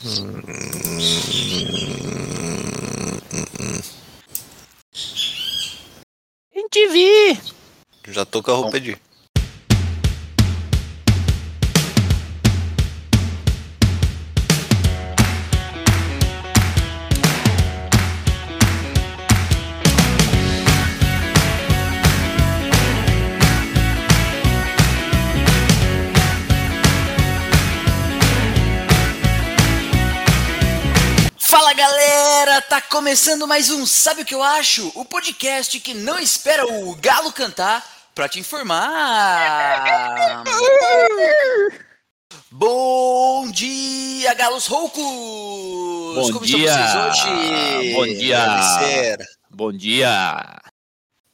Gente vi! Já tô com a roupa de. Começando mais um Sabe o que eu acho? O podcast que não espera o galo cantar pra te informar. Bom dia, galos roucos! Bom Como dia! estão vocês hoje? Bom dia! Bom dia!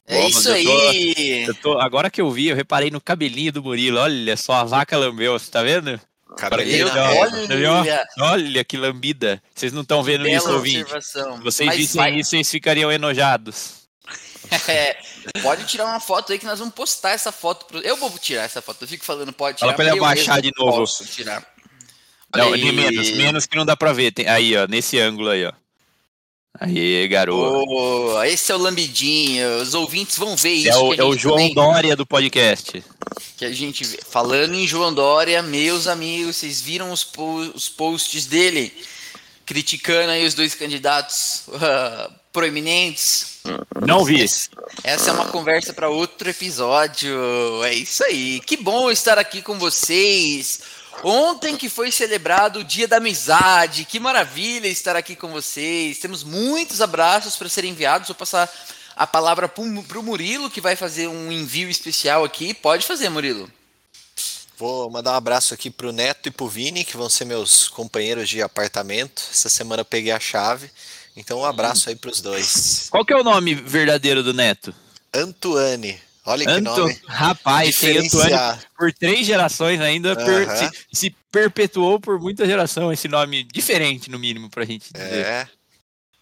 É Bom, isso eu tô- aí! Eu tô, agora que eu vi, eu reparei no cabelinho do Murilo. Olha só, a vaca lambeu, você tá vendo? Olha? Olha, que lambida. Vocês não estão vendo isso, ouvinte. Se vocês Mas vissem vai- isso, vocês ficariam enojados. É, pode tirar uma foto aí que nós vamos postar essa foto. Pro... Eu vou tirar essa foto. Eu fico falando, pode tirar. Fala pra ele porque eu abaixar de novo. Posso tirar. Não, menos, menos que não dá pra ver. Tem- aí, ó, nesse ângulo aí, ó. Aí, garoto. Oh, esse é o Lambidinho. Os ouvintes vão ver isso. é o, é o João também- Dória do podcast. Que a gente vê. Falando em João Dória, meus amigos, vocês viram os, po- os posts dele criticando aí os dois candidatos ah, proeminentes? Não vi. Essa é uma conversa para outro episódio. É isso aí. Que bom estar aqui com vocês. Ontem que foi celebrado o Dia da Amizade. Que maravilha estar aqui com vocês. Temos muitos abraços para serem enviados. Vou passar a palavra para o Murilo, que vai fazer um envio especial aqui. Pode fazer, Murilo. Vou mandar um abraço aqui pro Neto e pro Vini, que vão ser meus companheiros de apartamento. Essa semana eu peguei a chave. Então um abraço aí pros dois. Qual que é o nome verdadeiro do Neto? Antoine. Olha que Anto... nome. Rapaz, tem Antônio por três gerações ainda, per- Aham. se, se perpetuou por muita geração esse nome diferente, no mínimo, pra gente dizer. É.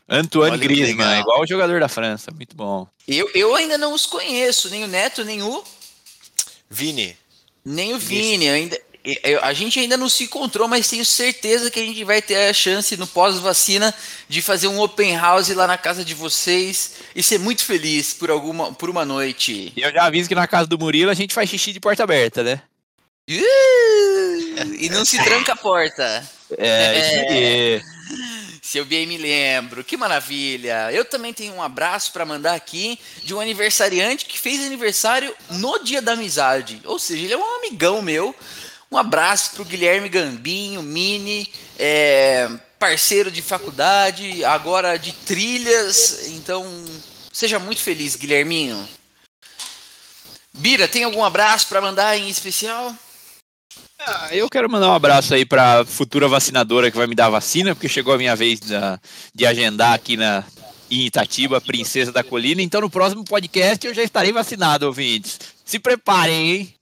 Antoine Olha Griezmann, igual o jogador da França, muito bom. Eu, eu ainda não os conheço, nem o Neto, nem o, Vini. nem o Vini. Ainda, a gente ainda não se encontrou, mas tenho certeza que a gente vai ter a chance no pós-vacina de fazer um open house lá na casa de vocês e ser muito feliz por, alguma, por uma noite. E eu já aviso que na casa do Murilo a gente faz xixi de porta aberta, né? Uh, e não se tranca a porta. É, isso aí. Se eu bem me lembro, que maravilha! Eu também tenho um abraço para mandar aqui de um aniversariante que fez aniversário no Dia da Amizade. Ou seja, ele é um amigão meu. Um abraço pro Guilherme Gambinho, Mini, é, parceiro de faculdade, agora de trilhas. Então, seja muito feliz, Guilherminho. Bira, tem algum abraço para mandar em especial? Ah, eu quero mandar um abraço aí pra futura vacinadora que vai me dar a vacina, porque chegou a minha vez de agendar aqui na em Itatiba, Princesa da Colina. Então no próximo podcast eu já estarei vacinado, ouvintes. Se preparem, hein?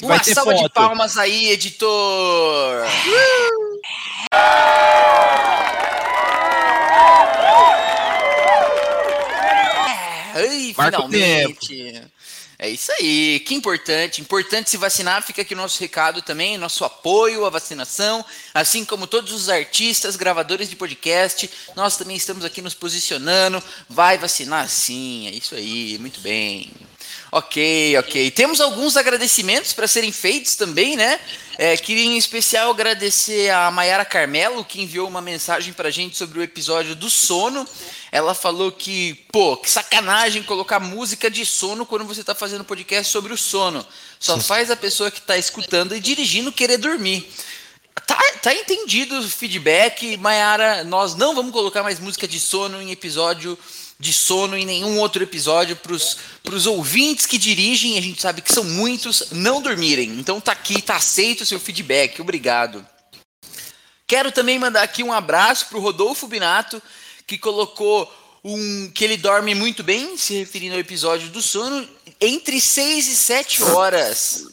Uma vai ter salva de foto. palmas aí, editor! Ai, Marca o finalmente! É isso aí, que importante. Importante se vacinar, fica aqui o nosso recado também, nosso apoio à vacinação, assim como todos os artistas, gravadores de podcast, nós também estamos aqui nos posicionando. Vai vacinar sim, é isso aí, muito bem. Ok, ok. Temos alguns agradecimentos para serem feitos também, né? É, queria em especial agradecer a Mayara Carmelo, que enviou uma mensagem para a gente sobre o episódio do sono. Ela falou que, pô, que sacanagem colocar música de sono quando você está fazendo podcast sobre o sono. Só faz a pessoa que está escutando e dirigindo querer dormir. Tá, tá entendido o feedback, Mayara. Nós não vamos colocar mais música de sono em episódio de sono em nenhum outro episódio para os ouvintes que dirigem, a gente sabe que são muitos, não dormirem. Então tá aqui, tá aceito o seu feedback. Obrigado. Quero também mandar aqui um abraço pro Rodolfo Binato, que colocou um que ele dorme muito bem, se referindo ao episódio do sono, entre 6 e 7 horas.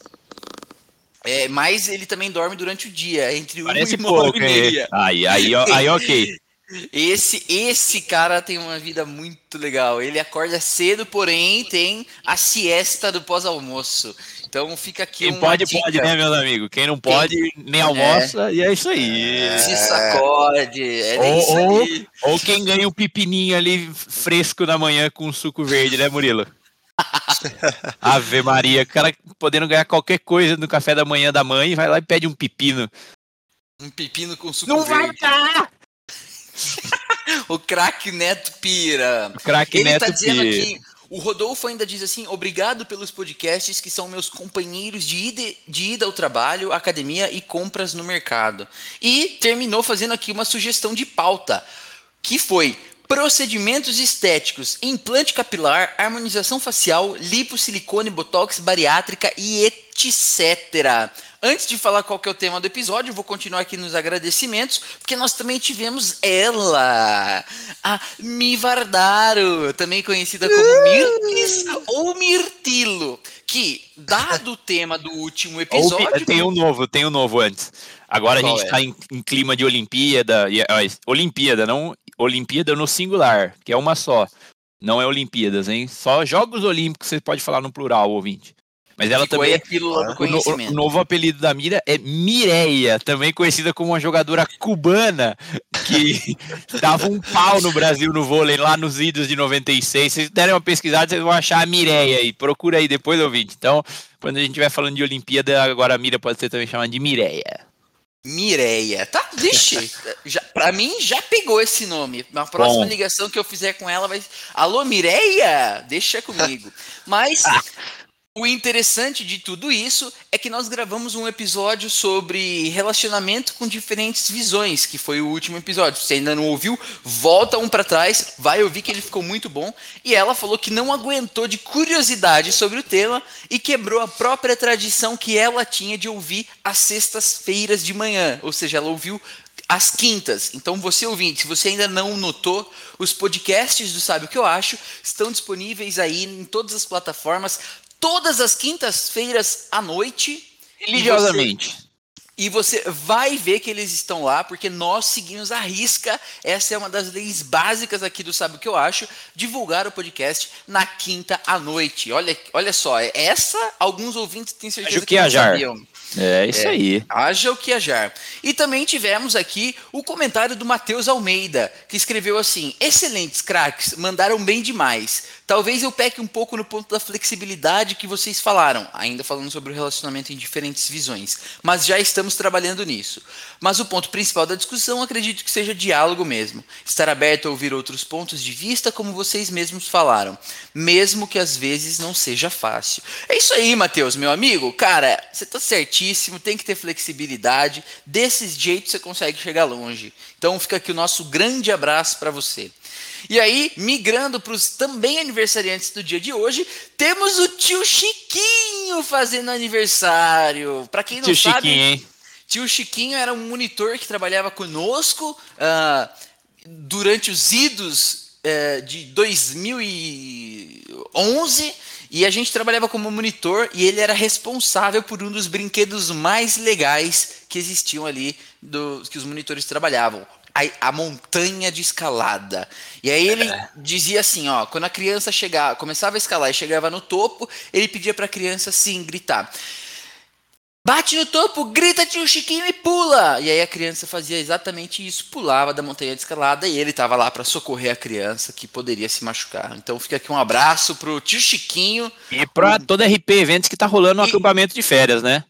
É, mas ele também dorme durante o dia, entre 1 Parece e 9 pouco, e hein? meia. Aí, aí, aí, ok. Esse, esse cara tem uma vida muito legal. Ele acorda cedo, porém tem a siesta do pós-almoço. Então fica aqui Quem uma pode, dica. pode, né, meus amigos? Quem não pode, nem almoça, e é isso aí. Se sacode. É Ou- isso ou-. Ou quem ganha um pepininho ali fresco na manhã com suco verde, né, Murilo? Ave Maria, o cara podendo ganhar qualquer coisa no café da manhã da mãe, vai lá e pede um pepino. Um pepino com suco Não vai verde. dar! O craque Neto Pira. Craque Ele Neto tá dizendo Pires. aqui. O Rodolfo ainda diz assim: obrigado pelos podcasts que são meus companheiros de ida, de ida ao trabalho, academia e compras no mercado. E terminou fazendo aqui uma sugestão de pauta, que foi procedimentos estéticos, implante capilar, harmonização facial, lipo, silicone, botox, bariátrica e etc. Antes de falar qual que é o tema do episódio, vou continuar aqui nos agradecimentos, porque nós também tivemos ela, a Mivardaro, também conhecida como Mirtis ou Mirtilo, que, dado o tema do último episódio... tem um novo, tem um novo antes. Agora a gente é? tá em, em clima de Olimpíada, e, ó, Olimpíada, não Olimpíada no singular, que é uma só. Não é Olimpíadas, hein? Só Jogos Olímpicos você pode falar no plural, ouvinte. Mas ela ficou aí também a pílula do Ah, O, o novo apelido da Mira é Mireia, também conhecida como uma jogadora cubana que dava um pau no Brasil no vôlei lá nos idos de 96. Se vocês derem uma pesquisada, vocês vão achar a Mireia aí. Procura aí depois, ouvinte. Então, quando a gente estiver falando de Olimpíada, agora a Mira pode ser também chamada de Mireia. Mireia. Tá, vixe, já, pra mim já pegou esse nome. Na próxima Bom. ligação que eu fizer com ela vai. Alô, Mireia? Deixa comigo. Mas o interessante de tudo isso é que nós gravamos um episódio sobre relacionamento com diferentes visões, que foi o último episódio. Se você ainda não ouviu, volta um pra trás, vai ouvir que ele ficou muito bom. E ela falou que não aguentou de curiosidade sobre o tema e quebrou a própria tradição que ela tinha de ouvir às sextas-feiras de manhã. Ou seja, ela ouviu às quintas. Então, você ouvinte, se você ainda não notou, os podcasts do Sabe o que eu acho estão disponíveis aí em todas as plataformas, todas as quintas-feiras à noite. Religiosamente. E você vai ver que eles estão lá, porque nós seguimos a risca. Essa é uma das leis básicas aqui do Sabe o que eu acho, divulgar o podcast na quinta à noite. Olha, olha só, essa alguns ouvintes têm certeza Haja o que que não hajar. sabiam. É isso É. aí. Haja o que hajar. E também tivemos aqui o comentário do Matheus Almeida, que escreveu assim: Excelentes craques, mandaram bem demais. Talvez eu peque um pouco no ponto da flexibilidade que vocês falaram, ainda falando sobre o relacionamento em diferentes visões, mas já estamos trabalhando nisso. Mas o ponto principal da discussão acredito que seja diálogo mesmo. Estar aberto a ouvir outros pontos de vista, como vocês mesmos falaram, mesmo que às vezes não seja fácil. É isso aí, Matheus, meu amigo. Cara, você tá certíssimo, tem que ter flexibilidade. Desse jeito você consegue chegar longe. Então fica aqui o nosso grande abraço para você. E aí, migrando para os também aniversariantes do dia de hoje, temos o tio Chiquinho fazendo aniversário. Para quem não Tio sabe, Chiquinho, hein? Tio Chiquinho era um monitor que trabalhava conosco ah, durante os idos eh, de 2011 e a gente trabalhava como monitor e ele era responsável por um dos brinquedos mais legais que existiam ali do, que os monitores trabalhavam. A, a montanha de escalada. E aí ele dizia assim, ó, quando a criança chegava, começava a escalar e chegava no topo, ele pedia para a criança sim gritar: Bate no topo, grita tio Chiquinho e pula! E aí a criança fazia exatamente isso, pulava da montanha de escalada e ele estava lá para socorrer a criança que poderia se machucar. Então fica aqui um abraço pro tio Chiquinho. E pra toda RP Eventos que tá rolando no E- acampamento de férias, né?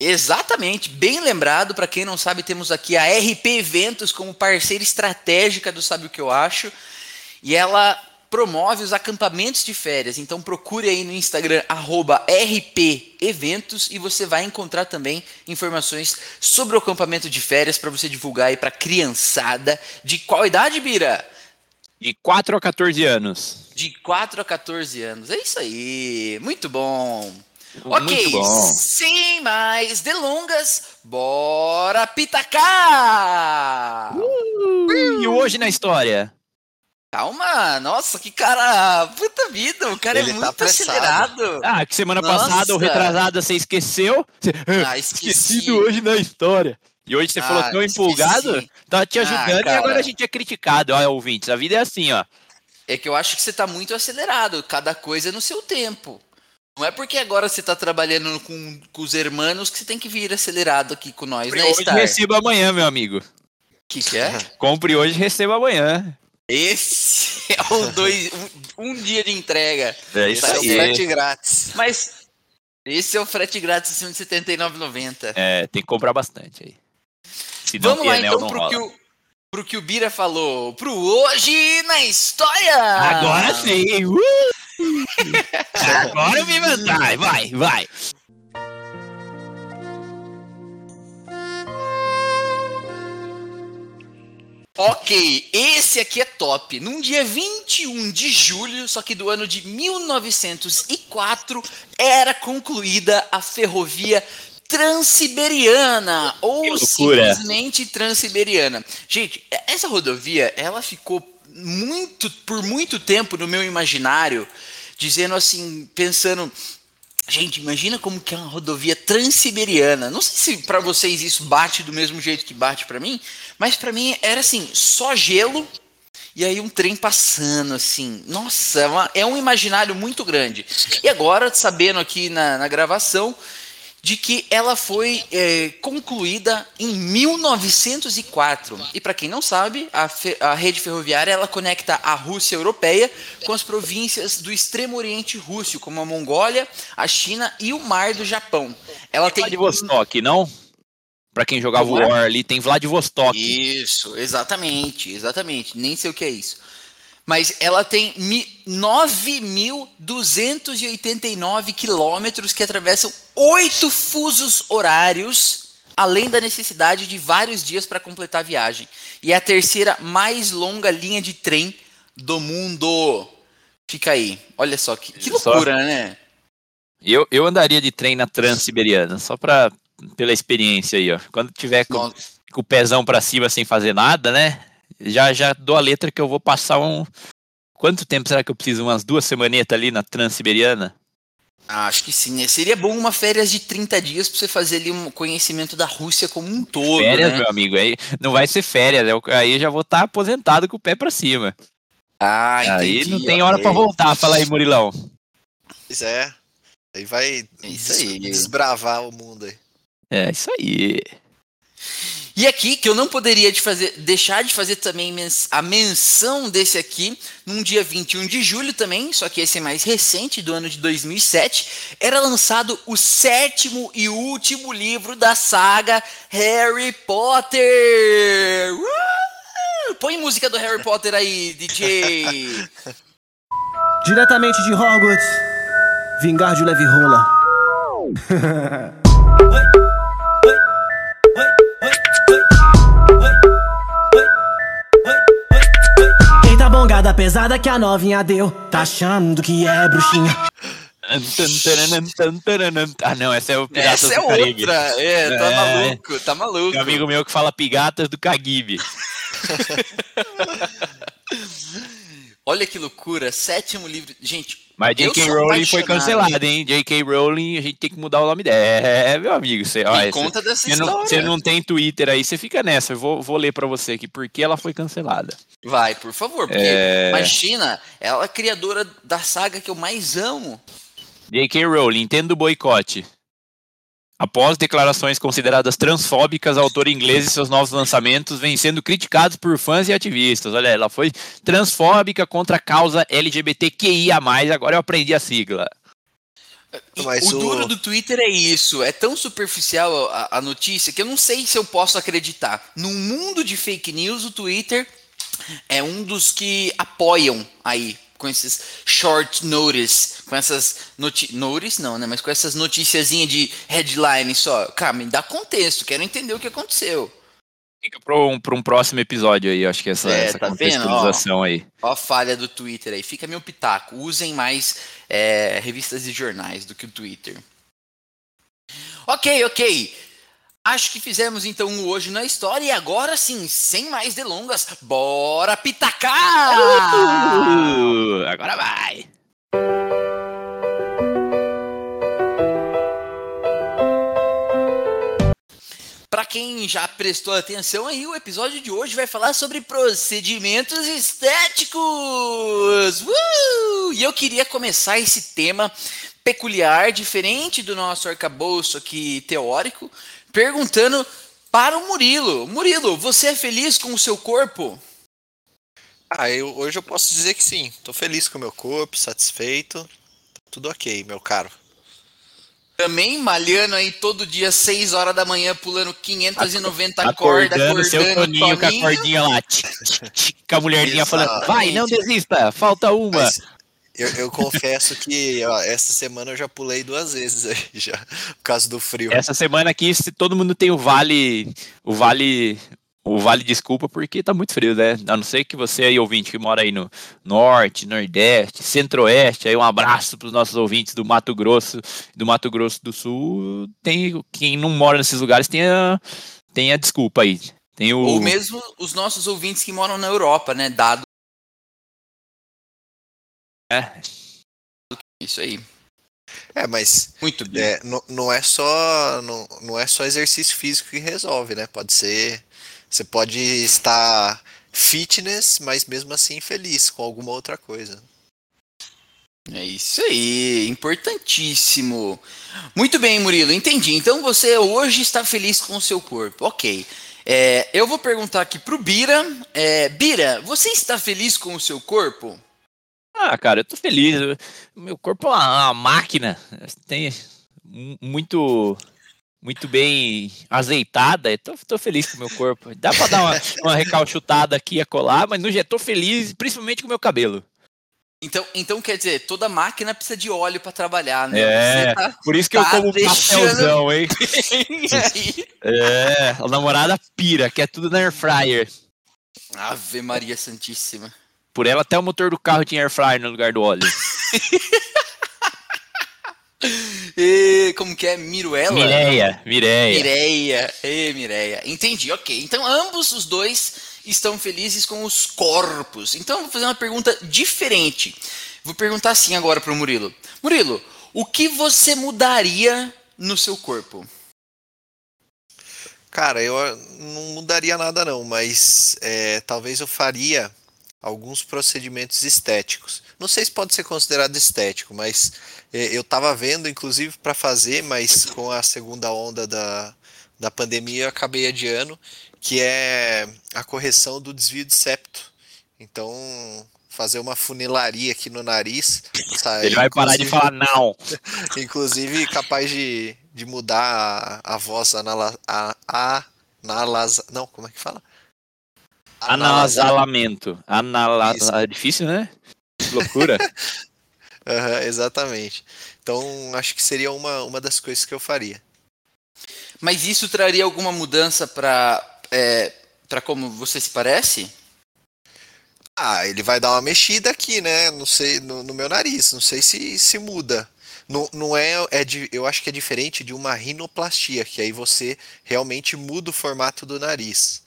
Exatamente, bem lembrado. Para quem não sabe, temos aqui a RP Eventos como parceira estratégica do Sabe o que eu acho. E ela promove os acampamentos de férias. Então procure aí no Instagram arroba RP Eventos e você vai encontrar também informações sobre o acampamento de férias para você divulgar aí para criançada de qual idade, Bira? De 4 a 14 anos. De 4 a 14 anos. É isso aí. Muito bom. Muito ok, bom. sem mais delongas, bora pitacar! E hoje na história? Calma, nossa, que cara, puta vida, o cara Ele é tá muito apressado. acelerado. Ah, que semana Nossa. passada ou retrasada você esqueceu? Você, Ah, esqueci. Esquecido hoje na história. E hoje você Ah, falou tão esqueci. empolgado, tá te Ah, ajudando e cara. agora a gente é criticado, ó, ouvintes. A vida é assim, ó. É que eu acho que você tá muito acelerado, cada coisa é no seu tempo. Não é porque agora você tá trabalhando com, com os hermanos que você tem que vir acelerado aqui com nós, Compre né, hoje Star? receba amanhã, meu amigo. que, que é? Compre hoje receba amanhã. Esse é o dois, um, um dia de entrega. É Isso é o frete grátis. Mas esse é o frete grátis acima de R$ 79,90. É, tem que comprar bastante aí. Senão Vamos lá então pro rola. que, o, pro que o Bira falou. Pro Hoje na História! Agora sim! Uh! Agora eu me vantagem, vai, vai. Ok, esse aqui é top. Num dia 21 de julho, só que do ano de 1904, era concluída a ferrovia Transiberiana, ou simplesmente Transiberiana. Gente, essa rodovia, ela ficou muito, por muito tempo no meu imaginário, dizendo assim, pensando, Gente, imagina como que é uma rodovia transiberiana. Não sei se para vocês isso bate do mesmo jeito que bate para mim, mas para mim era assim, só gelo e aí um trem passando assim. Nossa, é, uma- é um imaginário muito grande. E agora, sabendo aqui na, na gravação de que ela foi é, concluída em 1904. E para quem não sabe, a, a rede ferroviária ela conecta a Rússia europeia com as províncias do extremo oriente russo, como a Mongólia, a China e o Mar do Japão. Ela tem Vladivostok, não? Pra quem jogava é? War ali, tem Vladivostok. Isso, exatamente, exatamente. Nem sei o que é isso. Mas ela tem mi- 9.289 quilômetros que atravessam oito fusos horários, além da necessidade de vários dias para completar a viagem. E é a terceira mais longa linha de trem do mundo. Fica aí. Olha só que, que Só- loucura, né? Eu, eu andaria de trem na Transiberiana, só pra, pela experiência aí, ó. Quando tiver com, Nossa. com o pezão pra cima sem fazer nada, né? Já, já dou a letra que eu vou passar um. Quanto tempo será que eu preciso? Umas duas semanetas ali na Transiberiana? Ah, Acho que sim. né? Seria bom uma férias de 30 dias para você fazer ali um conhecimento da Rússia como um todo. Férias, né? meu amigo. Aí não vai ser férias. eu- Aí eu já vou estar aposentado com o pé pra cima. Ah, aí entendi, não tem hora pra voltar. Fala aí, Murilão. Pois é. Aí vai É isso des- aí. desbravar o mundo aí. É isso aí. E aqui, que eu não poderia de fazer, deixar de fazer também a menção desse aqui, num dia 21 de julho também, só que esse é mais recente, do ano de 2007, era lançado o sétimo e último livro da saga Harry Potter! Uh! Põe música do Harry Potter aí, DJ! Diretamente de Hogwarts, Vingardio Leve Rola. Bongada pesada que a novinha deu, tá achando que é bruxinha. Ah, não, essa é o Piratas Essa é do Caribe. outra, é, tá É. maluco, tá maluco. Tem um amigo meu que fala Pigatas do Caguibe. Olha que loucura, sétimo livro. Gente, Mas J.K. Rowling foi cancelada, hein? J.K. Rowling, a gente tem que mudar o nome dela. É, meu amigo. Você, ó, conta dessa você não, história. você não tem Twitter aí, você fica nessa. Eu vou, vou ler pra você aqui porque ela foi cancelada. Vai, por favor, porque É. imagina, ela é criadora da saga que eu mais amo. J.K. Rowling, entendo o boicote. Após declarações consideradas transfóbicas, a autora inglesa e seus novos lançamentos vêm sendo criticados por fãs e ativistas. Olha, ela foi transfóbica contra a causa LGBTQIA+, agora eu aprendi a sigla. Mas o, o- duro do Twitter é isso, é tão superficial a, a notícia que eu não sei se eu posso acreditar. Num mundo de fake news, o Twitter é um dos que apoiam aí com esses short notice, com essas noti notice não, né, mas com essas noticiazinhas de headline só. Cara, me dá contexto, quero entender o que aconteceu. Fica para um, um próximo episódio aí, acho que essa, É, essa tá contextualização aí. Ó a falha do Twitter aí. Fica meu pitaco. Usem mais é, revistas e jornais do que o Twitter. Ok, ok. Acho que fizemos então o hoje na história e agora sim, sem mais delongas, bora pitacar! Uh, agora vai! Para quem já prestou atenção aí, o episódio de hoje vai falar sobre procedimentos estéticos. Uh! E eu queria começar esse tema peculiar, diferente do nosso arcabouço aqui teórico, perguntando para o Murilo. Murilo, você é feliz com o seu corpo? Ah, eu, hoje eu posso dizer que sim. Tô feliz com o meu corpo, satisfeito. Tá tudo ok, meu caro. Também malhando aí todo dia, 6 horas da manhã, pulando 590 acordando, cordas, acordando seu Toninho, com a cordinha lá. com a mulherzinha falando, vai, não desista, falta uma. Mas eu, eu confesso que ó, essa semana eu já pulei duas vezes aí, já, por causa do frio. Essa semana aqui, se todo mundo tem o vale, o vale, o vale desculpa, porque tá muito frio, né? A não ser que você aí, ouvinte, que mora aí no norte, nordeste, centro-oeste, aí um abraço para os nossos ouvintes do Mato Grosso, do Mato Grosso do Sul, tem, quem não mora nesses lugares tem a, tem a desculpa aí. Tem o... Ou mesmo os nossos ouvintes que moram na Europa, né? Dado É, isso aí. É, mas Muito bem. é, não, não é só não, não é só exercício físico que resolve, né? Pode ser você pode estar fitness, mas mesmo assim feliz com alguma outra coisa. É isso aí, importantíssimo. Muito bem, Murilo, entendi. Então você hoje está feliz com o seu corpo. Ok. É, eu vou perguntar aqui pro Bira. É, Bira, você está feliz com o seu corpo? Ah, cara, eu tô feliz. Meu corpo é uma, uma máquina. Tem mu- muito muito bem azeitada. Eu tô, tô feliz com o meu corpo. Dá pra dar uma, uma recalchutada aqui e colar, mas no jeito tô feliz, principalmente com o meu cabelo. Então, então quer dizer, toda máquina precisa de óleo para trabalhar, né? É, tá por isso que eu tá como deixando- pastelzão, hein? É, a namorada pira, que é tudo na air fryer. Ave Maria Santíssima. Por ela até o motor do carro tinha air fryer no lugar do óleo. E, como que é? Miruela? Mireia, Mireia. Mireia. Ê, Mireia. Entendi, ok. Então ambos os dois estão felizes com os corpos. Então eu vou fazer uma pergunta diferente. Vou perguntar assim agora pro Murilo. Murilo, o que você mudaria no seu corpo? Cara, eu não mudaria nada não, mas é, talvez eu faria alguns procedimentos estéticos. Não sei se pode ser considerado estético, mas é, eu tava vendo, inclusive, para fazer, mas com a segunda onda da, da pandemia eu acabei adiando, que é a correção do desvio de septo. Então, fazer uma funilaria aqui no nariz. tá? Ele vai parar de falar não. Inclusive capaz de, de mudar a, a voz anala, a, a, analasa, não, como é que fala? Anasalamento. Anala... É difícil, né? Que loucura. Aham, exatamente. Então acho que seria uma, uma das coisas que eu faria. Mas isso traria alguma mudança para é, para como você se parece? Ah, ele vai dar uma mexida aqui, né? Não sei, no, no meu nariz. Não sei se, se muda. Não, não é, é de, eu acho que é diferente de uma rinoplastia, que aí você realmente muda o formato do nariz.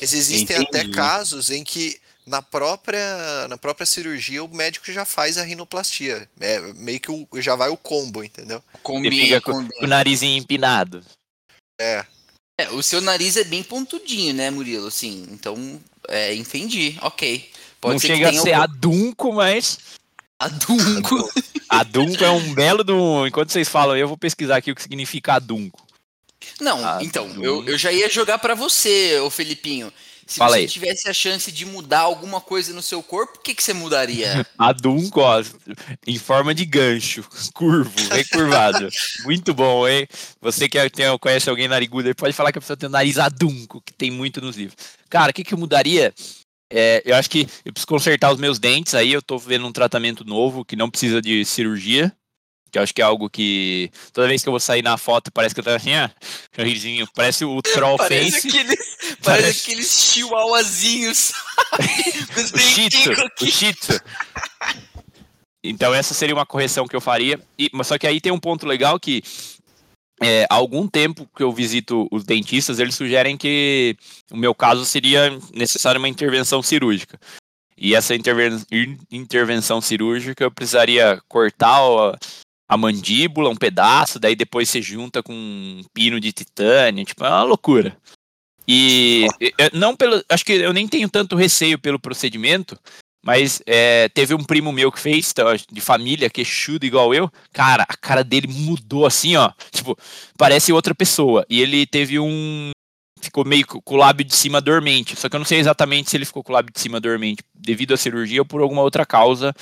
Mas existem até Entendi. casos em que na própria, na própria cirurgia o médico já faz a rinoplastia. É meio que o- já vai o combo, entendeu? Combina, com, com o narizinho empinado. É. É, o seu nariz é bem pontudinho, né, Murilo? Assim, então, é, entendi, ok. Pode não ser chega a que ser tenha adunco, mas adunco. adunco é um belo do. Enquanto vocês falam, aí, eu vou pesquisar aqui o que significa adunco. Não, Adunco. então, eu, eu já ia jogar pra você, ô Felipinho. Se Fala você aí. tivesse a chance de mudar alguma coisa no seu corpo, o que, que você mudaria? Adunco, em forma de gancho, curvo, recurvado. Muito bom, hein? Você que tem, conhece alguém narigudo pode falar que a pessoa tem um nariz adunco, que tem muito nos livros. Cara, o que, que eu mudaria? É, eu acho que eu preciso consertar os meus dentes aí, eu tô vendo um tratamento novo que não precisa de cirurgia. Que eu acho que é algo que. Toda vez que eu vou sair na foto, parece que eu tô assim, ó, sorrisinho, parece o troll parece face. aqueles, parece Parece- aqueles chihuahuazinhos, O dentinhos o Tzu. Então essa seria uma correção que eu faria. E, mas só que aí tem um ponto legal que é, há algum tempo que eu visito os dentistas, eles sugerem que o meu caso seria necessária uma intervenção cirúrgica. E essa interven- in- intervenção cirúrgica eu precisaria cortar a mandíbula, um pedaço, daí depois você junta com um pino de titânio, tipo, é uma loucura. E não pelo, acho que eu nem tenho tanto receio pelo procedimento, Mas é, teve um primo meu que fez, tá, de família, queixudo igual eu. Cara, a cara dele mudou assim, ó. Tipo, parece outra pessoa. E ele teve um. Ficou meio com o lábio de cima dormente. Só que eu não sei exatamente se ele ficou com o lábio de cima dormente devido à cirurgia ou por alguma outra causa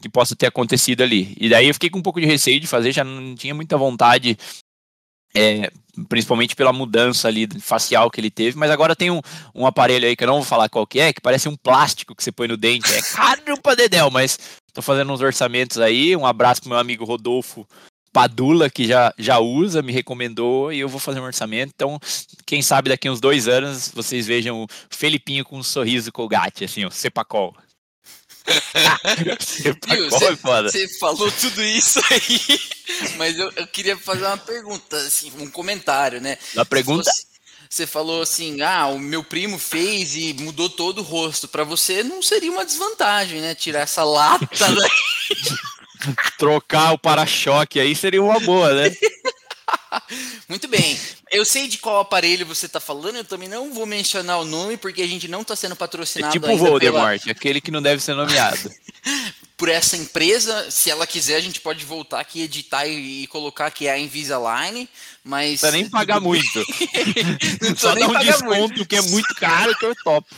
que possa ter acontecido ali. E daí eu fiquei com um pouco de receio de fazer, já não tinha muita vontade é, principalmente pela mudança ali facial que ele teve, mas agora tem um, um aparelho aí que eu não vou falar qual que é, que parece um plástico que você põe no dente, é caro pra dedéu, mas tô fazendo uns orçamentos aí, um abraço pro meu amigo Rodolfo Padula, que já, já usa, me recomendou e eu vou fazer um orçamento, então quem sabe daqui uns dois anos vocês vejam o Felipinho com um sorriso colgate, assim, o Cepacol. Você falou tudo isso aí, mas eu, eu, queria fazer uma pergunta, assim, um comentário, né? A pergunta? Você falou assim, ah, o meu primo fez e mudou todo o rosto. Para você não seria uma desvantagem, né? Tirar essa lata daí. Trocar o para-choque aí seria uma boa, né? Muito bem. Eu sei de qual aparelho você está falando, eu também não vou mencionar o nome, porque a gente não está sendo patrocinado. É tipo o Voldemort, pela... aquele que não deve ser nomeado. Por essa empresa, se ela quiser, a gente pode voltar aqui, editar e, e colocar que é a Invisalign, mas. Não nem pagar muito. não Só dá um desconto muito. que é muito caro que eu topo.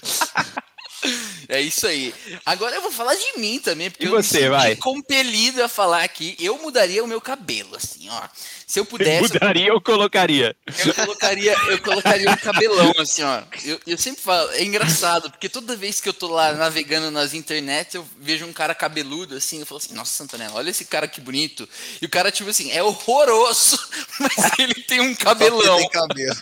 É isso aí. Agora eu vou falar de mim também, porque e você, eu me vai. compelido a falar aqui. Eu mudaria o meu cabelo, assim, ó. Se eu pudesse. Mudaria ou colocaria? Eu colocaria, eu colocaria um cabelão, assim, ó. Eu, eu sempre falo, é engraçado, porque toda vez que eu tô lá navegando nas internet, eu vejo um cara cabeludo, assim, eu falo assim, nossa, Santanella, olha esse cara que bonito. E o cara, tipo assim, é horroroso, mas ele tem um cabelão. Tem cabelo.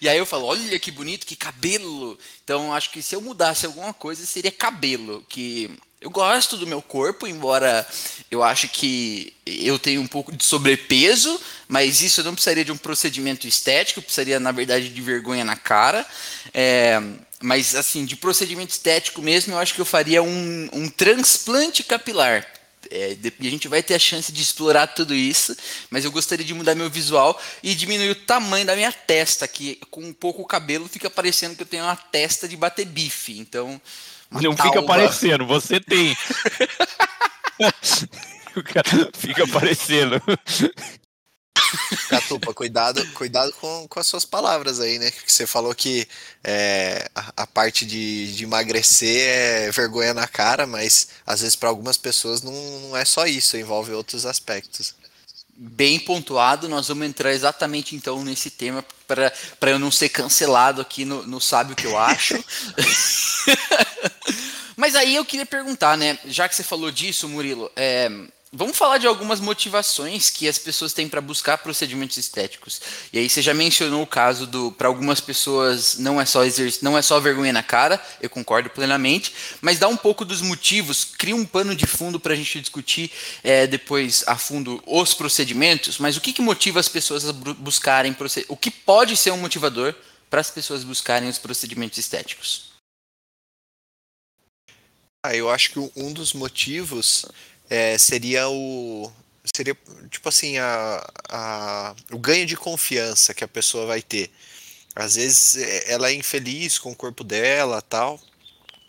E aí eu falo, olha que bonito, que cabelo. Então, acho que se eu mudasse alguma coisa, seria cabelo, que eu gosto do meu corpo, embora eu acho que eu tenho um pouco de sobrepeso, mas isso não precisaria de um procedimento estético, precisaria, na verdade, de vergonha na cara. É, mas, assim, de procedimento estético mesmo, eu acho que eu faria um, um transplante capilar. É, e a gente vai ter a chance de explorar tudo isso, mas eu gostaria de mudar meu visual e diminuir o tamanho da minha testa, que com um pouco o cabelo fica parecendo que eu tenho uma testa de bater bife. Então, não fica parecendo, você tem. fica aparecendo. Catupa, cuidado, cuidado com, com as suas palavras aí, né? Que você falou que é, a, a, parte de, de, emagrecer é vergonha na cara, mas às vezes para algumas pessoas não, não é só isso, envolve outros aspectos. Bem pontuado, nós vamos entrar exatamente então nesse tema para eu não ser cancelado aqui no, no Sabe o que eu acho. Mas aí eu queria perguntar, né? Já que você falou disso, Murilo, é, vamos falar de algumas motivações que as pessoas têm para buscar procedimentos estéticos. E aí você já mencionou o caso do para algumas pessoas não é só não é só vergonha na cara, eu concordo plenamente, mas dá um pouco dos motivos, cria um pano de fundo para a gente discutir é, depois a fundo os procedimentos. Mas o que, que motiva as pessoas a buscarem o que pode ser um motivador para as pessoas buscarem os procedimentos estéticos? Ah, eu acho que um dos motivos é, seria o seria tipo assim a, a, o ganho de confiança que a pessoa vai ter. Às vezes é, ela é infeliz com o corpo dela, tal.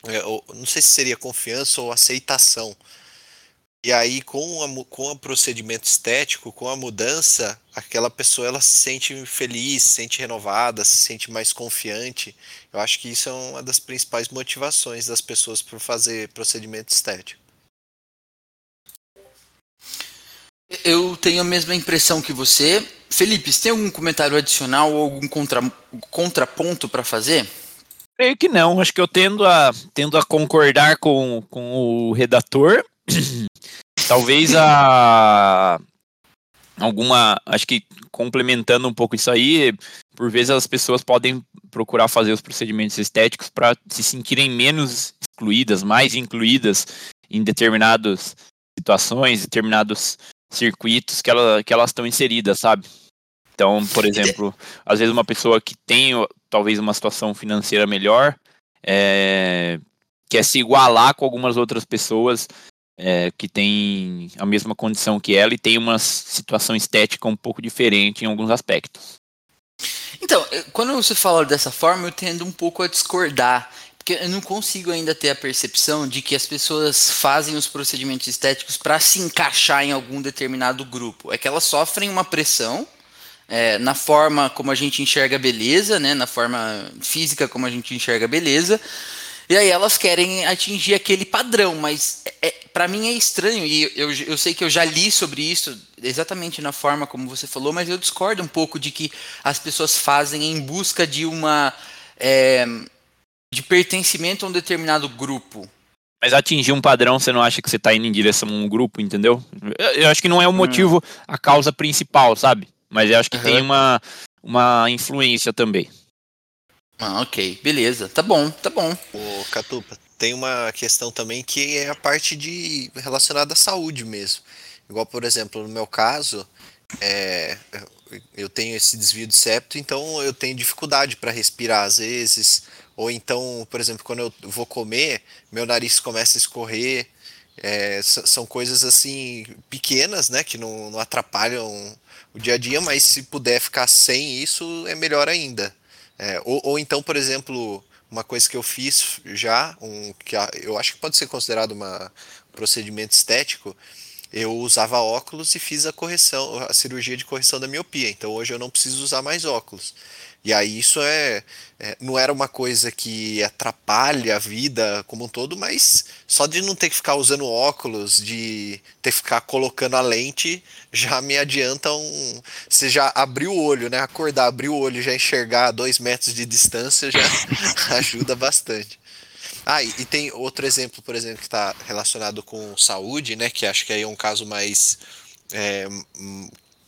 É, ou, não sei se seria confiança ou aceitação. E aí, com, a, com o procedimento estético, com a mudança, aquela pessoa ela se sente feliz, se sente renovada, se sente mais confiante. Eu acho que isso é uma das principais motivações das pessoas por fazer procedimento estético. Eu tenho a mesma impressão que você. Felipe, você tem algum comentário adicional ou algum contra, contraponto para fazer? Creio que não. Acho que eu tendo a, tendo a concordar com, com o redator. Talvez a alguma, acho que complementando um pouco isso aí, por vezes as pessoas podem procurar fazer os procedimentos estéticos para se sentirem menos excluídas, mais incluídas em determinadas situações, determinados circuitos que, ela, que elas estão inseridas, sabe? Então, por exemplo, às vezes uma pessoa que tem talvez uma situação financeira melhor é, quer se igualar com algumas outras pessoas é, que tem a mesma condição que ela e tem uma situação estética um pouco diferente em alguns aspectos. Então, quando você fala dessa forma, eu tendo um pouco a discordar. Eu não consigo ainda ter a percepção de que as pessoas fazem os procedimentos estéticos para se encaixar em algum determinado grupo. É que elas sofrem uma pressão é, na forma como a gente enxerga a beleza, né, na forma física como a gente enxerga a beleza, e aí elas querem atingir aquele padrão, mas é, para mim é estranho, e eu, eu sei que eu já li sobre isso, exatamente na forma como você falou, mas eu discordo um pouco de que as pessoas fazem em busca de uma. É, de pertencimento a um determinado grupo. Mas atingir um padrão, você não acha que você está indo em direção a um grupo, entendeu? Eu, eu acho que não é o motivo, hum. a causa principal, sabe? Mas eu acho que uhum. tem uma, uma influência também. Ah, ok, beleza. Tá bom, tá bom. Ô, Catupa, tem uma questão também que é a parte de relacionada à saúde mesmo. Igual, por exemplo, no meu caso, é, eu tenho esse desvio de septo, então eu tenho dificuldade para respirar às vezes. Ou então, por exemplo, quando eu vou comer, meu nariz começa a escorrer. É, são coisas assim pequenas, né, que não, não atrapalham o dia a dia, mas se puder ficar sem isso, é melhor ainda. É, ou, ou então, por exemplo, uma coisa que eu fiz já, um, que eu acho que pode ser considerado uma, um procedimento estético, eu usava óculos e fiz a correção, a cirurgia de correção da miopia. Então hoje eu não preciso usar mais óculos. E aí isso é, é, não era uma coisa que atrapalha a vida como um todo, mas só de não ter que ficar usando óculos, de ter que ficar colocando a lente, já me adianta um. Você já abriu o olho, né? Acordar, abrir o olho, já enxergar a dois metros de distância já ajuda bastante. Ah, e, tem outro exemplo, por exemplo, que está relacionado com saúde, né? Que acho que aí é um caso mais. É,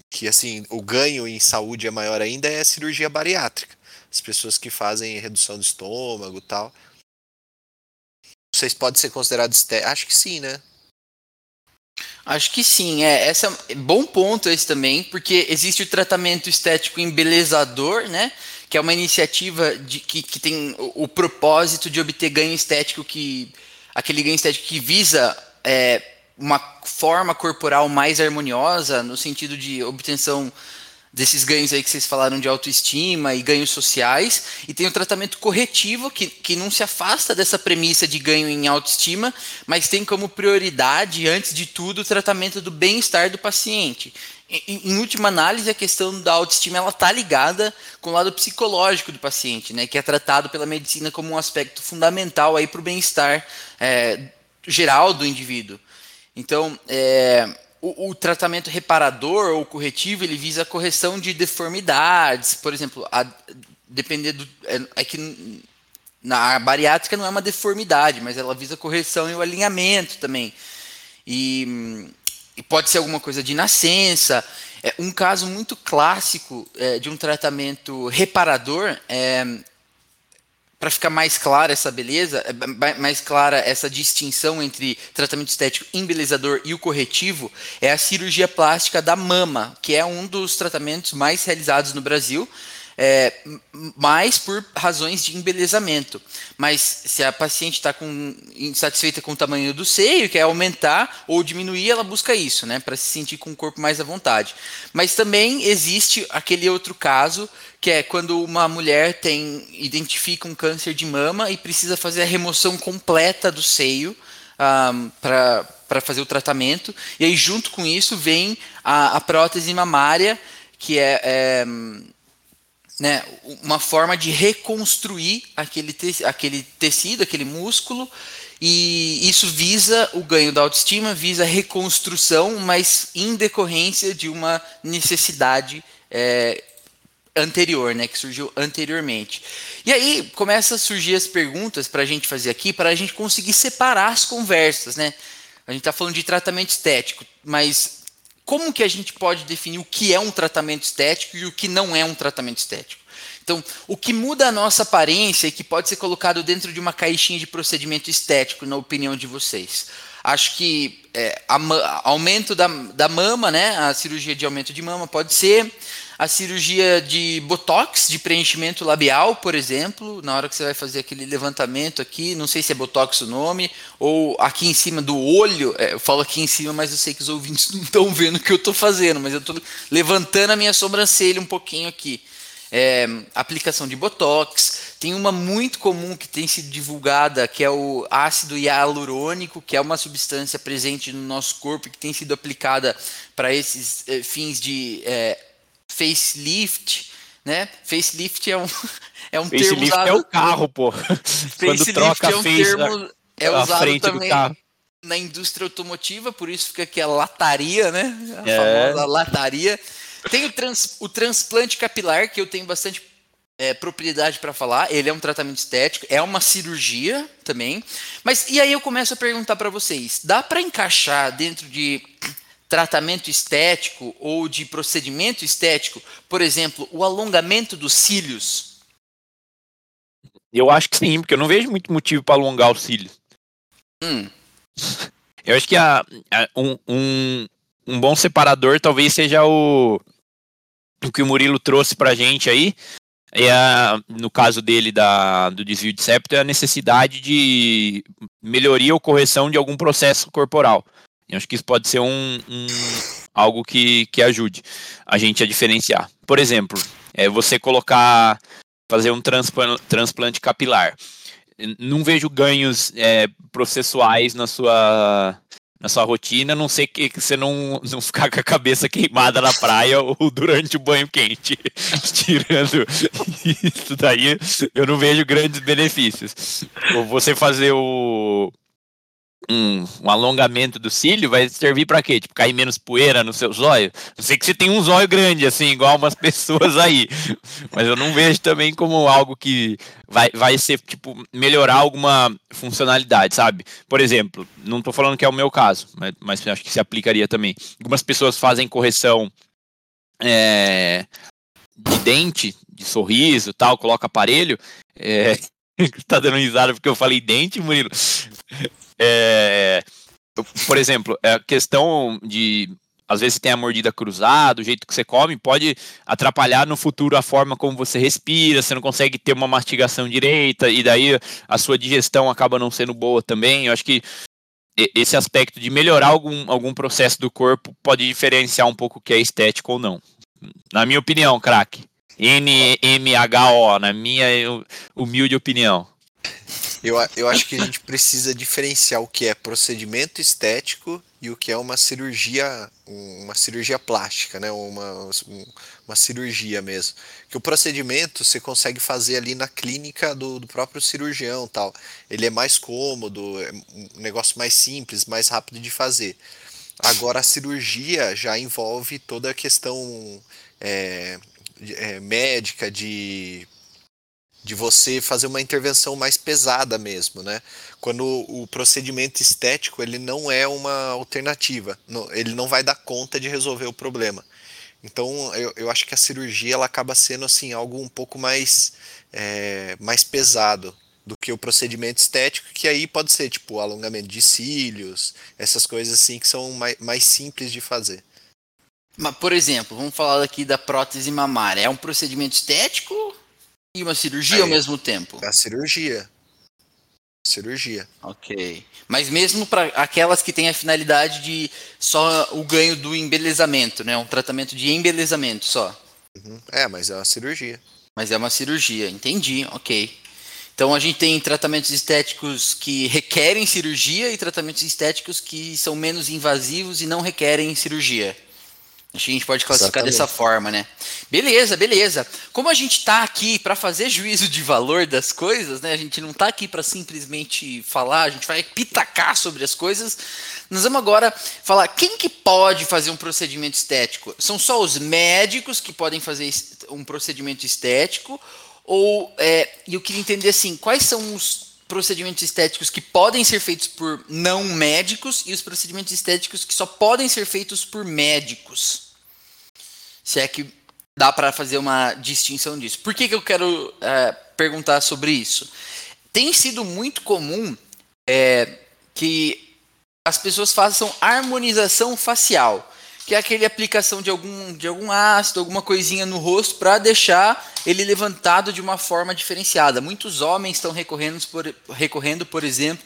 que assim, o ganho em saúde é maior ainda é a cirurgia bariátrica. As pessoas que fazem redução do estômago tal. Vocês podem ser considerados estéticos? Acho que sim, né? Acho que sim, é. Essa é bom ponto esse também, porque existe o tratamento estético embelezador, né? que é uma iniciativa de, que, que tem o, o propósito de obter ganho estético, que aquele ganho estético que visa é, uma forma corporal mais harmoniosa, no sentido de obtenção desses ganhos aí que vocês falaram de autoestima e ganhos sociais, e tem o tratamento corretivo, que, que não se afasta dessa premissa de ganho em autoestima, mas tem como prioridade, antes de tudo, o tratamento do bem-estar do paciente em, última análise, a questão da autoestima ela está ligada com o lado psicológico do paciente, né, que é tratado pela medicina como um aspecto fundamental para o bem-estar é, geral do indivíduo. Então, é, o, o, tratamento reparador ou corretivo ele visa a correção de deformidades, por exemplo, a, depender do é, é que na bariátrica não é uma deformidade, mas ela visa a correção e o alinhamento também. E e pode ser alguma coisa de nascença. É, um caso muito clássico é, de um tratamento reparador, é, para ficar mais clara essa beleza, é, mais clara essa distinção entre tratamento estético embelezador e o corretivo, é a cirurgia plástica da mama, que é um dos tratamentos mais realizados no Brasil é, mais por razões de embelezamento. Mas se a paciente está insatisfeita com o tamanho do seio, quer aumentar ou diminuir, ela busca isso, né, para se sentir com o corpo mais à vontade. Mas também existe aquele outro caso, que é quando uma mulher tem identifica um câncer de mama e precisa fazer a remoção completa do seio um, para fazer o tratamento. E aí, junto com isso, vem a, a prótese mamária, que é, é né, uma forma de reconstruir aquele, te aquele tecido, aquele músculo, e isso visa o ganho da autoestima, visa a reconstrução, mas em decorrência de uma necessidade é, anterior, né, que surgiu anteriormente. E aí começa a surgir as perguntas para a gente fazer aqui, para a gente conseguir separar as conversas, né? A gente está falando de tratamento estético, mas como que a gente pode definir o que é um tratamento estético e o que não é um tratamento estético? Então, o que muda a nossa aparência e que pode ser colocado dentro de uma caixinha de procedimento estético, na opinião de vocês? Acho que é, a, aumento da, da mama, né? A cirurgia de aumento de mama pode ser a cirurgia de botox, de preenchimento labial, por exemplo, na hora que você vai fazer aquele levantamento aqui, não sei se é botox o nome, ou aqui em cima do olho, é, eu falo aqui em cima, mas eu sei que os ouvintes não estão vendo o que eu estou fazendo, mas eu estou levantando a minha sobrancelha um pouquinho aqui. é, aplicação de botox. Tem uma muito comum que tem sido divulgada, que é o ácido hialurônico, que é uma substância presente no nosso corpo que tem sido aplicada para esses é, fins de é, facelift. Né? Facelift é um, é um facelift termo usado. é o carro, pô. Quando troca é um face, termo é usado também na indústria automotiva, por isso fica aqui a lataria, né? A É. famosa lataria. Tem o, trans- o transplante capilar, que eu tenho bastante é, propriedade para falar. Ele é um tratamento estético, é uma cirurgia também. Mas e aí eu começo a perguntar para vocês: dá para encaixar dentro de tratamento estético ou de procedimento estético, por exemplo, o alongamento dos cílios? Eu acho que sim, porque eu não vejo muito motivo para alongar os cílios. Hum, Eu acho que a, a- um, um, um bom separador talvez seja o, o que o Murilo trouxe pra gente aí. É a, no caso dele da, do desvio de septo, é a necessidade de melhoria ou correção de algum processo corporal. Eu acho que isso pode ser um, um- algo que, que ajude a gente a diferenciar. Por exemplo, é você colocar, fazer um transplan- transplante capilar. Não vejo ganhos é, processuais na sua na sua rotina, a não ser que, que você não, não ficar com a cabeça queimada na praia ou durante o banho quente. Tirando isso daí, eu não vejo grandes benefícios. Ou você fazer o um, um alongamento do cílio vai servir pra quê? Tipo, cair menos poeira no seu zóio? Não sei que você tem um zóio grande, assim, igual umas pessoas aí. Mas eu não vejo também como algo que vai, vai ser, tipo, melhorar alguma funcionalidade, sabe? Por exemplo, não tô falando que é o meu caso, mas, mas acho que se aplicaria também. Algumas pessoas fazem correção é, de dente, de sorriso tal, coloca aparelho. É, tá dando risada porque eu falei dente, Murilo. É, por exemplo, a questão de às vezes tem a mordida cruzada, o jeito que você come pode atrapalhar no futuro a forma como você respira, você não consegue ter uma mastigação direita, e daí a sua digestão acaba não sendo boa também. Eu acho que esse aspecto de melhorar algum, algum processo do corpo pode diferenciar um pouco o que é estético ou não. Na minha opinião, craque. NMHO, na minha humilde opinião. Eu, eu acho que a gente precisa diferenciar o que é procedimento estético e o que é uma cirurgia, um- uma cirurgia plástica, né? Uma, um- uma cirurgia mesmo. Que o procedimento você consegue fazer ali na clínica do, do próprio cirurgião, tal. Ele é mais cômodo, é um negócio mais simples, mais rápido de fazer. Agora a cirurgia já envolve toda a questão é, é, médica de de você fazer uma intervenção mais pesada mesmo, né? Quando o procedimento estético ele não é uma alternativa, ele não vai dar conta de resolver o problema. Então eu, eu acho que a cirurgia ela acaba sendo assim algo um pouco mais é, mais pesado do que o procedimento estético, que aí pode ser tipo alongamento de cílios, essas coisas assim que são mais, mais simples de fazer. Mas, por exemplo, vamos falar aqui da prótese mamária. É um procedimento estético e uma cirurgia Aí. ao mesmo tempo? A cirurgia, cirurgia. Ok. Mas mesmo para aquelas que têm a finalidade de só o ganho do embelezamento, né? Um tratamento de embelezamento só. Uhum. É, mas é uma cirurgia. Mas é uma cirurgia, entendi, ok. Então a gente tem tratamentos estéticos que requerem cirurgia e tratamentos estéticos que são menos invasivos e não requerem cirurgia. Acho que a gente pode classificar Exatamente. dessa forma, né? Beleza, beleza. Como a gente está aqui para fazer juízo de valor das coisas, né? A gente não está aqui para simplesmente falar, a gente vai pitacar sobre as coisas. Nós vamos agora falar quem que pode fazer um procedimento estético. São só os médicos que podem fazer um procedimento estético ou é, eu queria entender assim, quais são os procedimentos estéticos que podem ser feitos por não médicos e os procedimentos estéticos que só podem ser feitos por médicos. Se é que dá para fazer uma distinção disso. Por que, que eu quero é, perguntar sobre isso? Tem sido muito comum é, que as pessoas façam harmonização facial, que é aquele aplicação de algum, de algum ácido, alguma coisinha no rosto para deixar ele levantado de uma forma diferenciada. Muitos homens estão recorrendo, por, recorrendo, por exemplo,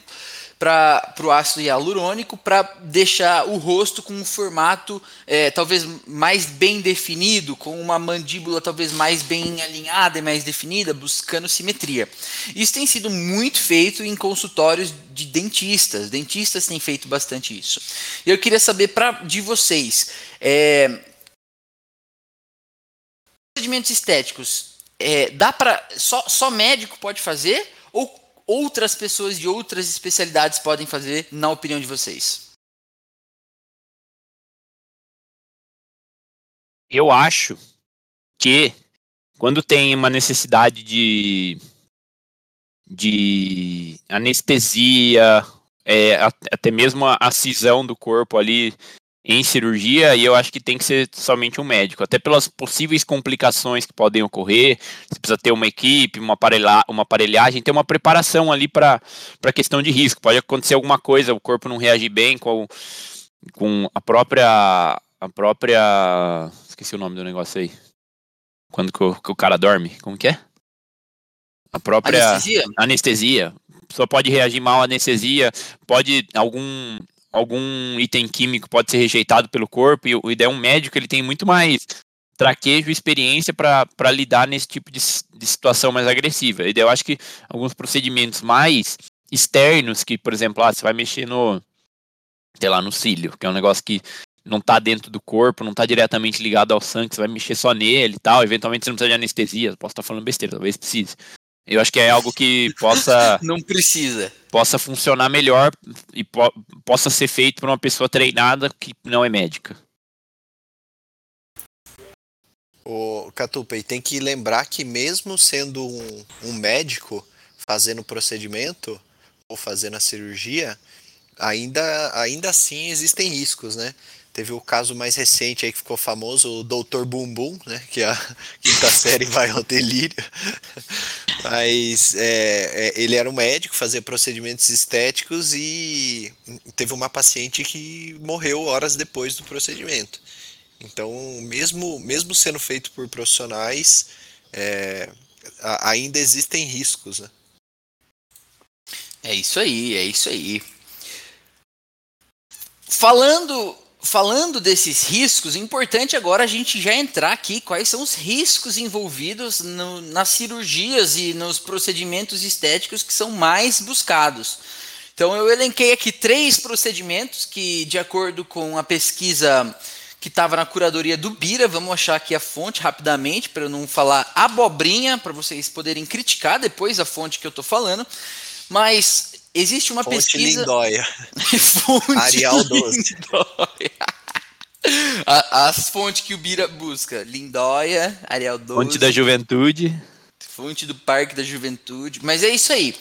para o ácido hialurônico para deixar o rosto com um formato é, talvez mais bem definido, com uma mandíbula talvez mais bem alinhada e mais definida, buscando simetria. Isso tem sido muito feito em consultórios de dentistas. Dentistas têm feito bastante isso. E eu queria saber pra, de vocês. É, procedimentos estéticos, é, dá para só, só médico pode fazer ou outras pessoas de outras especialidades podem fazer, na opinião de vocês? Eu acho que quando tem uma necessidade de, de anestesia, é, até mesmo a, a cisão do corpo ali em cirurgia e eu acho que tem que ser somente um médico, até pelas possíveis complicações que podem ocorrer. Você precisa ter uma equipe, uma, aparelha, uma aparelhagem, ter uma preparação ali para a questão de risco. Pode acontecer alguma coisa, o corpo não reagir bem com, com a própria. A própria. Esqueci o nome do negócio aí. Quando que o, que o cara dorme. Como que é? A própria anestesia. anestesia. A pessoa pode reagir mal à anestesia, pode algum algum item químico pode ser rejeitado pelo corpo, e o ideal é um médico, ele tem muito mais traquejo e experiência para lidar nesse tipo de, de, situação mais agressiva. E eu acho que alguns procedimentos mais externos, que, por exemplo, ah, você vai mexer no, sei lá, no cílio, que é um negócio que não está dentro do corpo, não está diretamente ligado ao sangue, você vai mexer só nele e tal, eventualmente você não precisa de anestesia, posso estar tá falando besteira, talvez precise. Eu acho que é algo que possa. Não precisa. Possa funcionar melhor e po possa ser feito por uma pessoa treinada que não é médica. O Catupa, e tem que lembrar que mesmo sendo um, um médico fazendo o procedimento ou fazendo a cirurgia, ainda, ainda assim existem riscos, né? Teve o caso mais recente aí que ficou famoso, o Doutor Bumbum, né? Que a quinta série vai ao delírio. Mas é, é, ele era um médico, fazia procedimentos estéticos e teve uma paciente que morreu horas depois do procedimento. Então, mesmo, mesmo sendo feito por profissionais, é, ainda existem riscos. Né? É isso aí, é isso aí. Falando falando desses riscos, é importante agora a gente já entrar aqui quais são os riscos envolvidos no, nas cirurgias e nos procedimentos estéticos que são mais buscados. Então eu elenquei aqui três procedimentos que, de acordo com a pesquisa que estava na curadoria do Bira, vamos achar aqui a fonte rapidamente para eu não falar abobrinha, para vocês poderem criticar depois a fonte que eu estou falando. Mas Existe uma Fonte pesquisa. Lindóia. Fonte Arial 12. Lindóia. As fontes que o Bira busca: Lindóia, Arial 12. Fonte da Juventude. Fonte do Parque da Juventude. Mas é isso aí.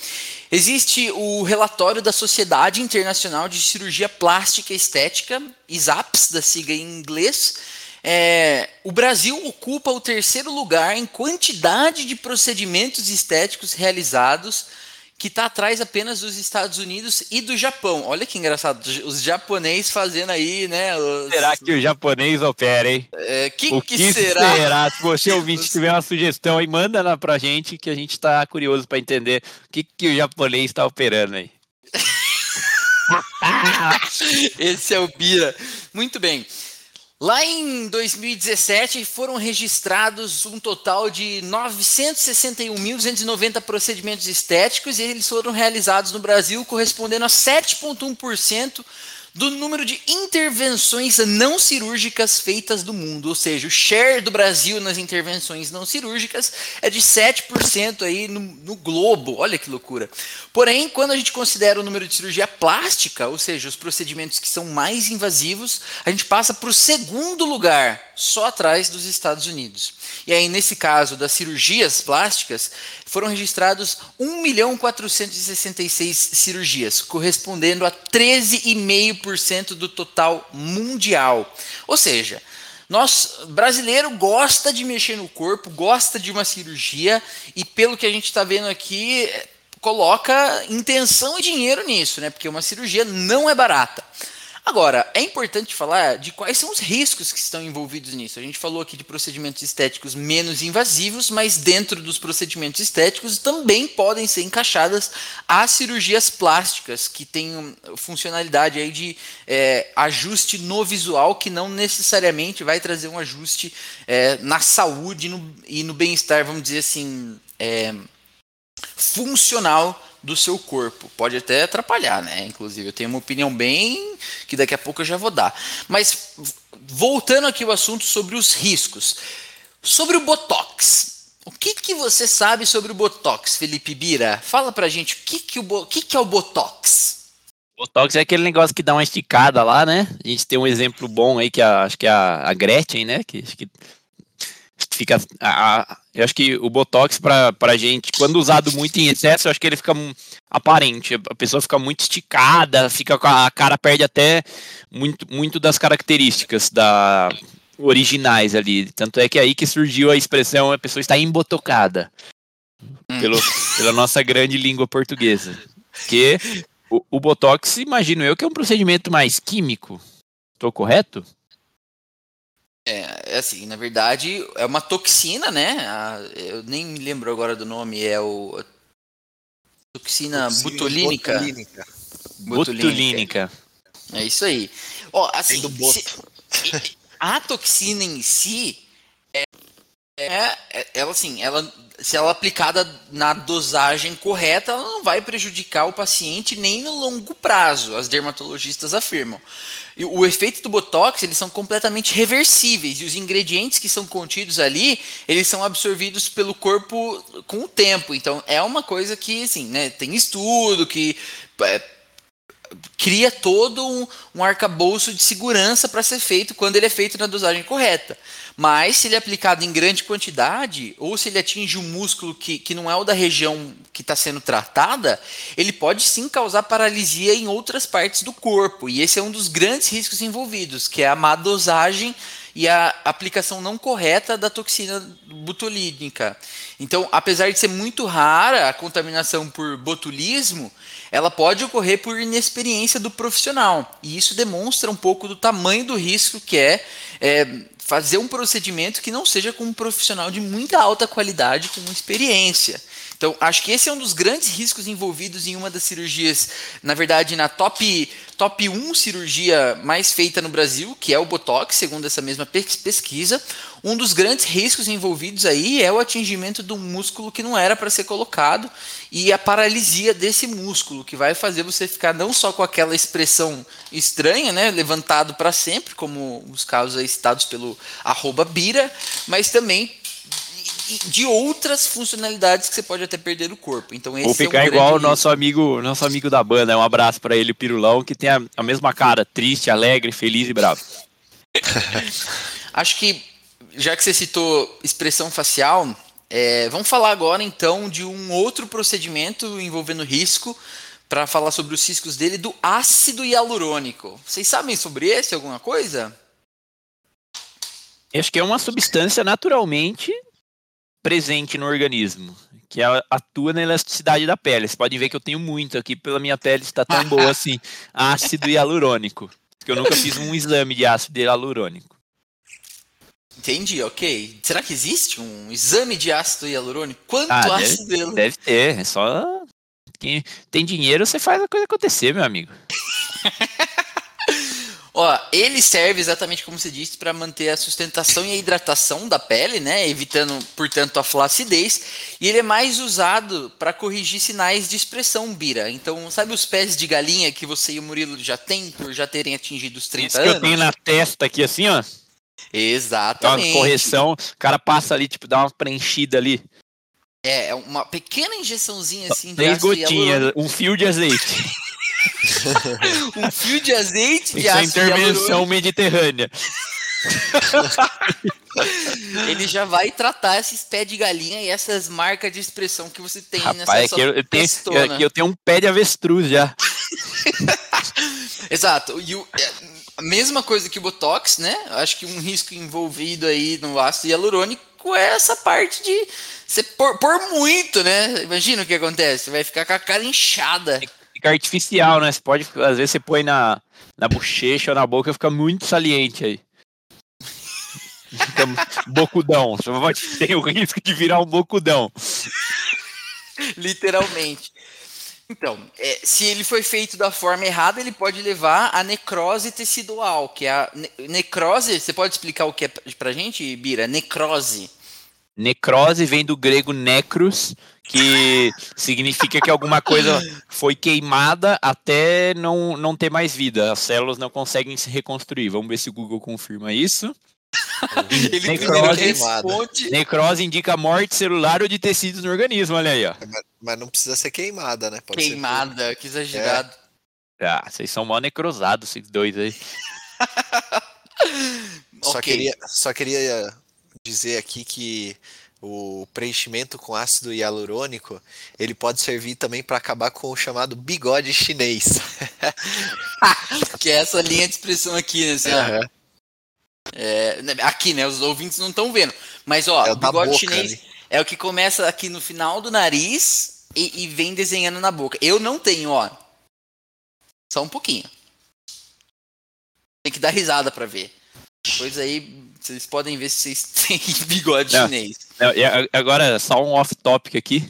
Existe o relatório da Sociedade Internacional de Cirurgia Plástica e Estética, ISAPS, da sigla em inglês. É, o Brasil ocupa o terceiro lugar em quantidade de procedimentos estéticos realizados que está atrás apenas dos Estados Unidos e do Japão. Olha que engraçado, os japoneses fazendo aí, né? Os... Será que o japonês opera, hein? É, que, o que, que será? será? Se você ouvinte tiver uma sugestão aí, manda lá pra gente que a gente está curioso para entender o que, que o japonês está operando aí. Esse é o Bira. Muito bem. Lá em 2017 foram registrados um total de 961.290 procedimentos estéticos e eles foram realizados no Brasil, correspondendo a 7,1% do número de intervenções não cirúrgicas feitas do mundo, ou seja, o share do Brasil nas intervenções não cirúrgicas é de 7% aí no, no, globo, olha que loucura. Porém, quando a gente considera o número de cirurgia plástica, ou seja, os procedimentos que são mais invasivos, a gente passa para o segundo lugar, só atrás dos Estados Unidos. E aí, nesse caso das cirurgias plásticas, foram registrados 1.466 cirurgias, correspondendo a 13,5% do total mundial. Ou seja, nós, brasileiro, gosta de mexer no corpo, gosta de uma cirurgia, e pelo que a gente está vendo aqui, coloca intenção e dinheiro nisso, né? Porque uma cirurgia não é barata. Agora, é importante falar de quais são os riscos que estão envolvidos nisso. A gente falou aqui de procedimentos estéticos menos invasivos, mas dentro dos procedimentos estéticos também podem ser encaixadas as cirurgias plásticas, que têm funcionalidade aí de é, ajuste no visual, que não necessariamente vai trazer um ajuste é, na saúde no, e no bem-estar, vamos dizer assim, é, funcional do seu corpo. Pode até atrapalhar, né? Inclusive, eu tenho uma opinião bem que daqui a pouco eu já vou dar. Mas voltando aqui ao assunto sobre os riscos. Sobre o Botox. O que, que você sabe sobre o Botox, Felipe Bira? Fala pra gente o que, que, o, o que, que é o Botox. Botox é aquele negócio que dá uma esticada lá, né? A gente tem um exemplo bom aí, que a, acho que é a, a Gretchen, né? Que, que fica. A, eu acho que o Botox, para a gente, quando usado muito em excesso, eu acho que ele fica aparente. A pessoa fica muito esticada, fica com a, a cara perde até muito, muito das características da originais ali. Tanto é que é aí que surgiu a expressão a pessoa está embotocada. Hum. Pelo, pela nossa grande língua portuguesa. Que o, o Botox, imagino eu, que é um procedimento mais químico. Estou correto? É, é, assim, na verdade, é uma toxina, né? A, eu nem me lembro agora do nome, é o. Toxina, toxina butolínica. Butolínica. butolínica. É isso aí. Ó, assim, se, a toxina em si é, é, é, ela assim, ela se ela aplicada na dosagem correta, ela não vai prejudicar o paciente nem no longo prazo, as dermatologistas afirmam. O efeito do botox, eles são completamente reversíveis e os ingredientes que são contidos ali, eles são absorvidos pelo corpo com o tempo. Então é uma coisa que assim, né, tem estudo que é, cria todo um, um arcabouço de segurança para ser feito quando ele é feito na dosagem correta. Mas se ele é aplicado em grande quantidade, ou se ele atinge um músculo que, que não é o da região que está sendo tratada, ele pode sim causar paralisia em outras partes do corpo. E esse é um dos grandes riscos envolvidos, que é a má dosagem e a aplicação não correta da toxina botulínica. Então, apesar de ser muito rara a contaminação por botulismo, ela pode ocorrer por inexperiência do profissional. E isso demonstra um pouco do tamanho do risco que é, é fazer um procedimento que não seja com um profissional de muita alta qualidade, com experiência. Então, acho que esse é um dos grandes riscos envolvidos em uma das cirurgias, na verdade, na top, top 1 cirurgia mais feita no Brasil, que é o Botox, segundo essa mesma pesquisa. Um dos grandes riscos envolvidos aí é o atingimento de um músculo que não era para ser colocado e a paralisia desse músculo, que vai fazer você ficar não só com aquela expressão estranha, né, levantado para sempre, como os casos aí citados pelo arroba Bira, mas também de outras funcionalidades que você pode até perder no corpo. Então esse Vou ficar é um igual o nosso amigo, nosso amigo da banda. Um abraço para ele, Pirulão, que tem a, a, mesma cara, triste, alegre, feliz e bravo. Acho que já que você citou expressão facial, é, vamos falar agora então de um outro procedimento envolvendo risco para falar sobre os riscos dele do ácido hialurônico. Vocês sabem sobre esse alguma coisa? Acho que é uma substância naturalmente presente no organismo, que atua na elasticidade da pele. Você pode ver que eu tenho muito aqui pela minha pele está tão boa assim, ácido hialurônico, porque eu nunca fiz um exame de ácido hialurônico. Entendi, ok. Será que existe um exame de ácido hialurônico? Quanto ah, ácido deve, hialurônico? Deve ter, é só quem tem dinheiro você faz a coisa acontecer, meu amigo. Ó, ele serve exatamente como você disse para manter a sustentação e a hidratação da pele, né, evitando, portanto, a flacidez. E ele é mais usado para corrigir sinais de expressão bira. Então, sabe os pés de galinha que você e o Murilo já têm por já terem atingido os 30 Isso anos? que eu tenho na testa aqui assim, ó. Exatamente. Uma correção, o cara passa ali, tipo, dá uma preenchida ali. É, é uma pequena injeçãozinha assim. Três gotinhas, um fio de azeite. um fio de azeite de Isso é intervenção mediterrânea. Ele já vai tratar esses pés de galinha e essas marcas de expressão que você tem Rapaz, nessa é que eu, tenho, eu, eu tenho um pé de avestruz já. Exato. E o, é, a mesma coisa que o Botox, né? Acho que um risco envolvido aí no ácido hialurônico é essa parte de você pôr, pôr muito, né? Imagina o que acontece. Você vai ficar com a cara inchada fica artificial, né? Você pode, às vezes você põe na, na bochecha ou na boca, fica muito saliente aí. Fica bocudão. Você tem o risco de virar um bocudão. Literalmente. Então, é, se ele foi feito da forma errada, ele pode levar a necrose tecidual, que é a ne necrose. Você pode explicar o que é pra gente, Bira? Necrose. Necrose vem do grego necros, que significa que alguma coisa foi queimada até não, não ter mais vida. As células não conseguem se reconstruir. Vamos ver se o Google confirma isso. Ele Necrose, responde. necrose indica morte celular ou de tecidos no organismo, olha aí, ó. Mas, mas não precisa ser queimada, né? Pode ser Queimada, que exagerado. Ah, vocês são mal necrosados, esses dois aí. Só, Ok. queria, só queria dizer aqui que o preenchimento com ácido hialurônico ele pode servir também para acabar com o chamado bigode chinês. Que é essa linha de expressão aqui, né? assim. Aham. É, aqui, né? Os ouvintes não estão vendo. Mas, ó, É o bigode boca, chinês né? é o que começa aqui no final do nariz e, e vem desenhando na boca. Eu não tenho, ó. Só um pouquinho. Tem que dar risada pra ver. Depois aí, vocês podem ver se vocês têm bigode Não. chinês. Não, Agora, só um off-topic aqui.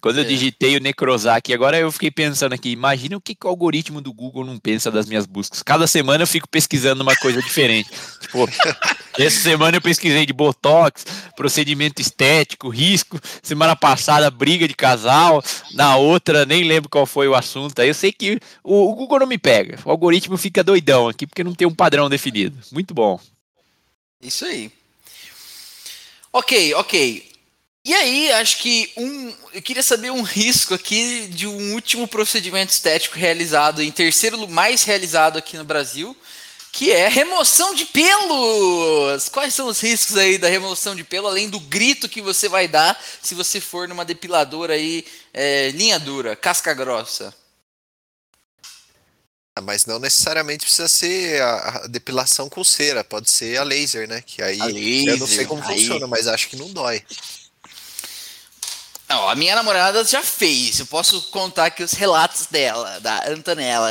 Quando eu É. digitei o necrosar aqui, agora eu fiquei pensando aqui, imagina o que, que o algoritmo do Google não pensa das minhas buscas. Cada semana eu fico pesquisando uma coisa diferente. tipo, essa semana eu pesquisei de botox, procedimento estético, risco. Semana passada, briga de casal. Na outra, nem lembro qual foi o assunto. Aí eu sei que o, o Google não me pega. O algoritmo fica doidão aqui porque não tem um padrão definido. Muito bom. Isso aí. Ok, ok. E aí, acho que um. Eu queria saber um risco aqui de um último procedimento estético realizado, em terceiro mais realizado aqui no Brasil, que é remoção de pelos! Quais são os riscos aí da remoção de pelo, além do grito que você vai dar se você for numa depiladora aí, é, linha dura, casca grossa? Ah, Mas não necessariamente precisa ser a, depilação com cera, pode ser a laser, né? Que aí A eu não sei laser, como aí. funciona, mas acho que não dói. Não, a minha namorada já fez. Eu posso contar aqui os relatos dela, da Antonella.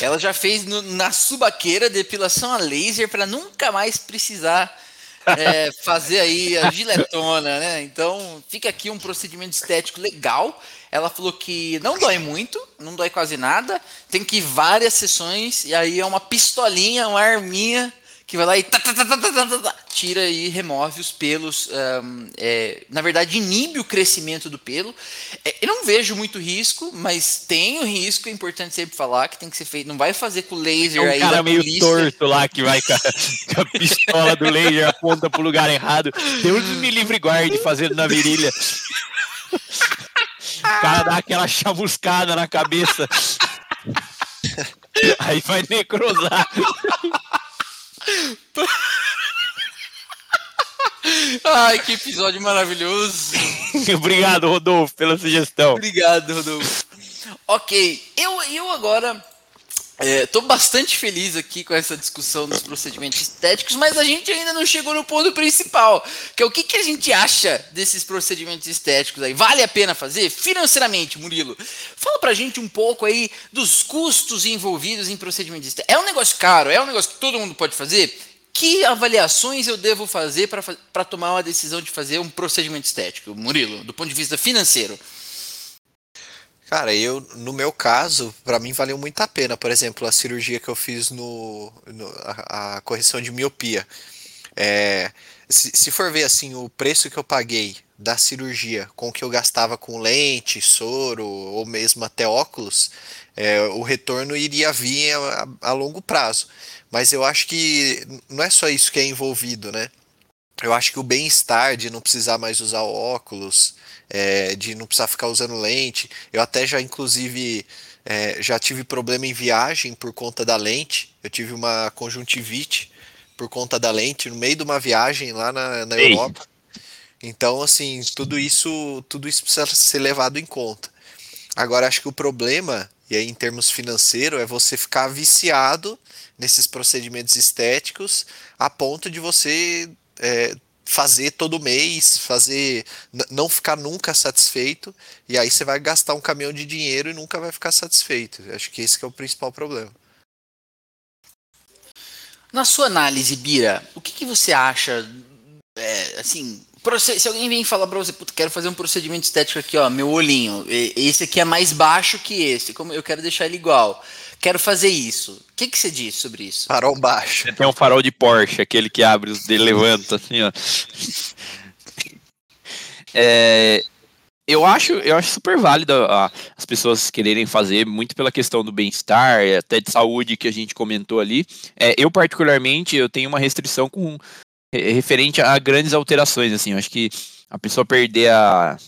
Ela já fez no- na subaqueira depilação a laser para nunca mais precisar é, fazer aí a giletona, né? Então fica aqui um procedimento estético legal. Ela falou que não dói muito, não dói quase nada, tem que ir várias sessões, e aí é uma pistolinha, uma arminha, que vai lá e tira e remove os pelos. Um, é, na verdade, inibe o crescimento do pelo. É, eu não vejo muito risco, mas tem o risco, é importante sempre falar que tem que ser feito. Não vai fazer com o laser é um aí. cara meio polícia. torto lá que vai com a, com a pistola do laser aponta pro lugar errado. Deus me livre guarde fazendo na virilha. O cara dá aquela chamuscada na cabeça. Aí vai necrosar. Ai, que episódio maravilhoso. Obrigado, Rodolfo, pela sugestão. Obrigado, Rodolfo. Ok, eu, eu agora estou bastante feliz aqui com essa discussão dos procedimentos estéticos, mas a gente ainda não chegou no ponto principal, que é o que, que a gente acha desses procedimentos estéticos aí. Vale a pena fazer? Financeiramente, Murilo. Fala pra gente um pouco aí dos custos envolvidos em procedimentos estéticos. É um negócio caro? É um negócio que todo mundo pode fazer? Que avaliações eu devo fazer para tomar uma decisão de fazer um procedimento estético, Murilo, do ponto de vista financeiro? Cara, eu, no meu caso, pra mim valeu muito a pena. Por exemplo, a cirurgia que eu fiz no, no- a, a correção de miopia. É, se, se for ver assim o preço que eu paguei da cirurgia com o que eu gastava com lente, soro ou mesmo até óculos, é, o retorno iria vir a, a- a longo prazo. Mas eu acho que não é só isso que é envolvido, né? Eu acho que o bem-estar de não precisar mais usar óculos, é, de não precisar ficar usando lente. Eu até já, inclusive, é, já tive problema em viagem por conta da lente. Eu tive uma conjuntivite por conta da lente no meio de uma viagem lá na, na. Europa. Então, assim, tudo isso, tudo isso precisa ser levado em conta. Agora, acho que o problema, e aí em termos financeiros, é você ficar viciado nesses procedimentos estéticos a ponto de você é, fazer todo mês, fazer não ficar nunca satisfeito, e aí você vai gastar um caminhão de dinheiro e nunca vai ficar satisfeito. Acho que esse que é o principal problema. Na sua análise, Bira, o que, que você acha, é, assim, se alguém vem falar para você, quero fazer um procedimento estético aqui, ó, meu olhinho, esse aqui é mais baixo que esse, como eu quero deixar ele igual quero fazer isso. O que, que você diz sobre isso? Farol baixo. Tem um farol de Porsche, aquele que abre, os levanta assim, ó. É, eu acho, eu acho super válido ó, as pessoas quererem fazer muito pela questão do bem-estar, até de saúde que a gente comentou ali. É, eu particularmente eu tenho uma restrição com referente a grandes alterações, assim. Eu acho que a pessoa perder a